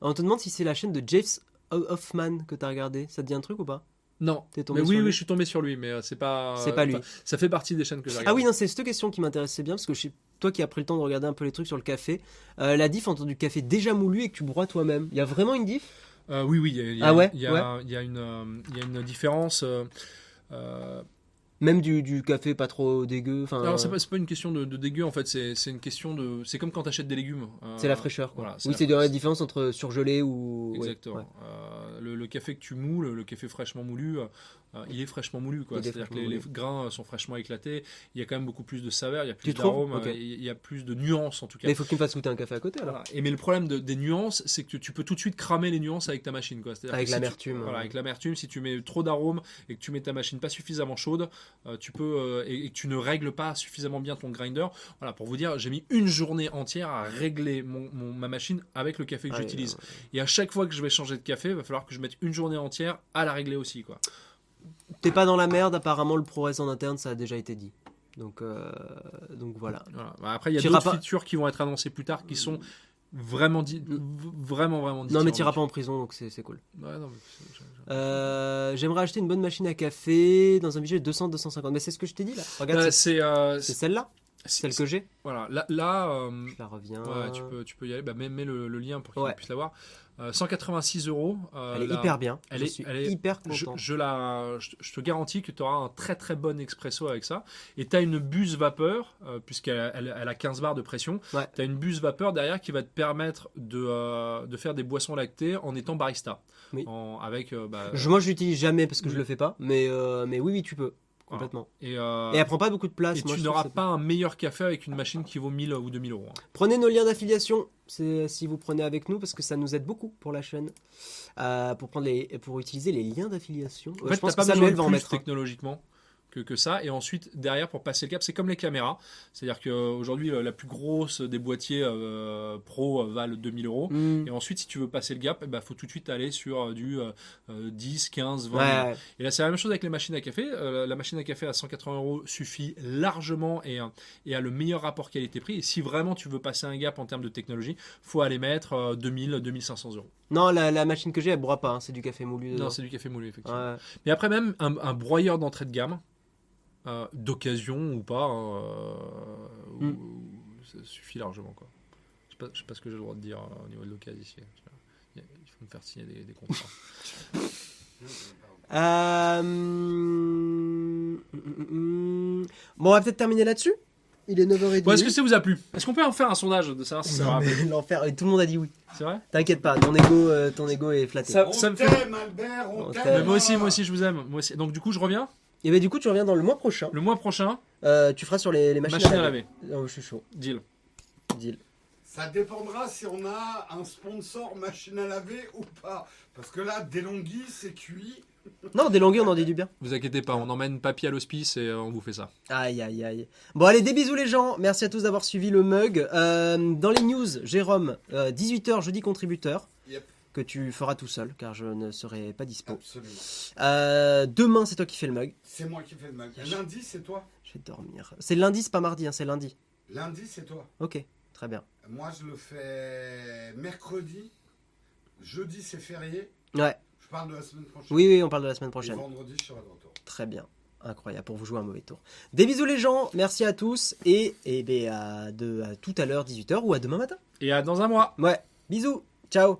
On te demande si c'est la chaîne de James Hoffman que tu as regardé. Ça te dit un truc ou pas? Non. Tombé Mais sur oui, lui oui, je suis tombé sur lui, mais euh, c'est pas. C'est pas lui. ça fait partie des chaînes que j'ai Ah oui, non, c'est cette question qui m'intéressait bien parce que je sais- toi qui as pris le temps de regarder un peu les trucs sur le café, euh, la diff entre du café déjà moulu et que tu broies toi-même. Il y a vraiment une diff? Euh, oui, oui, il y a, il y a- Ah ouais, il y a, il y a une, il y a une différence. euh, Même du, du café pas trop dégueu. Enfin, alors, c'est pas, c'est pas une question de, de dégueu, en fait, c'est c'est une question de. C'est comme quand tu achètes des légumes. euh, c'est la fraîcheur. quoi. Voilà, oui, c'est de la différence entre surgelé ou. Exactement. ouais. Euh, le, le café que tu moules, le café fraîchement moulu, euh, euh, il est fraîchement moulu. C'est-à-dire que les, grains euh, sont fraîchement éclatés. Il y a quand même beaucoup plus de saveur, il y a plus d'arômes, euh, il y a plus de nuances en tout cas. Mais il faut que tu me fasses goûter un café à côté alors. Voilà. Et mais le problème de- des nuances, c'est que tu peux tout de suite cramer les nuances avec ta machine. Quoi. Avec si l'amertume, Voilà, euh. avec l'amertume, si tu mets trop d'arômes et que tu mets ta machine pas suffisamment chaude, euh, tu peux euh, et, et que tu ne règles pas suffisamment bien ton grinder. Voilà, pour vous dire, j'ai mis une journée entière à régler mon, mon- ma machine avec le café que Ah, j'utilise. ouais, Et à chaque fois que je vais changer de café, il va falloir que je mette une journée entière à la régler aussi. Quoi. T'es pas dans la merde, apparemment le ProRes en interne, ça a déjà été dit. Donc, euh, donc voilà. Voilà. Bah, Après, il y a d'autres pas- features qui vont être annoncées plus tard qui sont vraiment, di- v- vraiment, vraiment Non, mais t'iras pas en prison, donc c'est c'est cool. Ouais, mais Euh, J'aimerais acheter une bonne machine à café dans un budget de 200-250. Mais c'est ce que je t'ai dit là. Regarde, Euh, c'est- euh, c'est celle-là, c'est- celle que j'ai. Voilà, là, là Je la reviens. ouais, tu, peux, tu peux y aller. Bah, mets, mets le, le lien pour qu'ils Ouais. puissent l'avoir. Euh, 186 euros. euh, Elle est hyper bien. elle je est- suis elle est- hyper content. je la, je, je te garantis que tu auras un très très bon expresso avec ça. Et tu as une buse vapeur, euh, puisqu'elle elle, elle a 15 bars de pression. Ouais. Tu as une buse vapeur derrière qui va te permettre de, euh, de faire des boissons lactées en étant barista. Oui. En- avec, euh, bah, Je- moi, je l'utilise jamais parce que je le fais pas. Mais, euh, mais oui, oui, tu peux. Complètement. et, euh, Et elle prend pas beaucoup de place. et moi, tu n'auras pas un meilleur café avec une machine qui vaut 1000 ou 2000 euros. hein. Prenez nos liens d'affiliation si vous prenez avec nous parce que ça nous aide beaucoup pour la chaîne euh, pour prendre les pour utiliser les liens d'affiliation. En Euh, fait, je pense que Samuel va en mettre. technologiquement que, que ça. Et ensuite, derrière, pour passer le cap, c'est comme les caméras. C'est-à-dire qu'aujourd'hui, la plus grosse des boîtiers euh, pro euh, valent 2000 euros. Hmm. Et ensuite, si tu veux passer le gap, il faut tout de suite aller sur euh, du euh, euh, 10, 15, 20. Ouais, Et là, c'est la même chose avec les machines à café. Euh, la machine à café à 180 euros suffit largement et, euh, et a le meilleur rapport qualité-prix. Et si vraiment tu veux passer un gap en termes de technologie, faut aller mettre euh, 2000, 2500 euros. Non, la, la machine que j'ai, elle broie pas. hein, c'est du café moulu. dedans. Non, c'est du café moulu, effectivement. Ouais. Mais après, même un, un broyeur d'entrée de gamme, euh, d'occasion ou pas, euh, Mm. ou- ça suffit largement. Quoi. Je sais pas, je sais pas ce que j'ai le droit de dire euh, au niveau de l'occasion ici. Il faut me faire signer des, des contrats. Bon, on va peut-être terminer là-dessus. Il est 9h30. Bon, Est-ce que ça vous a plu? Est-ce qu'on peut en faire un sondage de savoir si ça l'enfer. Et tout le monde a dit oui. C'est vrai? T'inquiète pas, ton ego, euh, ton ego est flatté. Ça- On ça me fait- t'aime, Albert, on On t'aime. Moi aussi, moi aussi, je vous aime. Moi aussi. Donc, du coup, je reviens? Et ben du coup, tu reviens dans le mois prochain. le mois prochain. Euh, tu feras sur les, les machines, Machine à laver. Oh, je suis chaud. Deal. Deal. Ça dépendra si on a un sponsor machine à laver ou pas. Parce que là, Delonghi, c'est cuit. Non, des longueurs, on en dit du bien. Vous inquiétez pas, on emmène papy à l'hospice et euh, on vous fait ça. Aïe, aïe, aïe. Bon, allez, des bisous les gens. Merci à tous d'avoir suivi le mug. Euh, dans les news, Jérôme, 18h, jeudi contributeur. Yep. Que tu feras tout seul, car je ne serai pas dispo. Absolument. Euh, demain, c'est toi qui fais le mug. C'est moi qui fais le mag. Lundi, c'est toi. Je vais dormir. C'est lundi, c'est pas mardi, hein, c'est lundi. Lundi, c'est toi. Ok, très bien. Moi, je le fais mercredi. Jeudi, c'est férié. Ouais, Je parle de la semaine prochaine. oui, oui, on parle de la semaine Et prochaine. vendredi, je serai de retour. Très bien. Incroyable pour vous jouer un mauvais tour. Des bisous les gens, merci à tous et, et ben, à, de, à tout à l'heure 18h ou à demain matin. Et à dans un mois. Ouais, bisous, ciao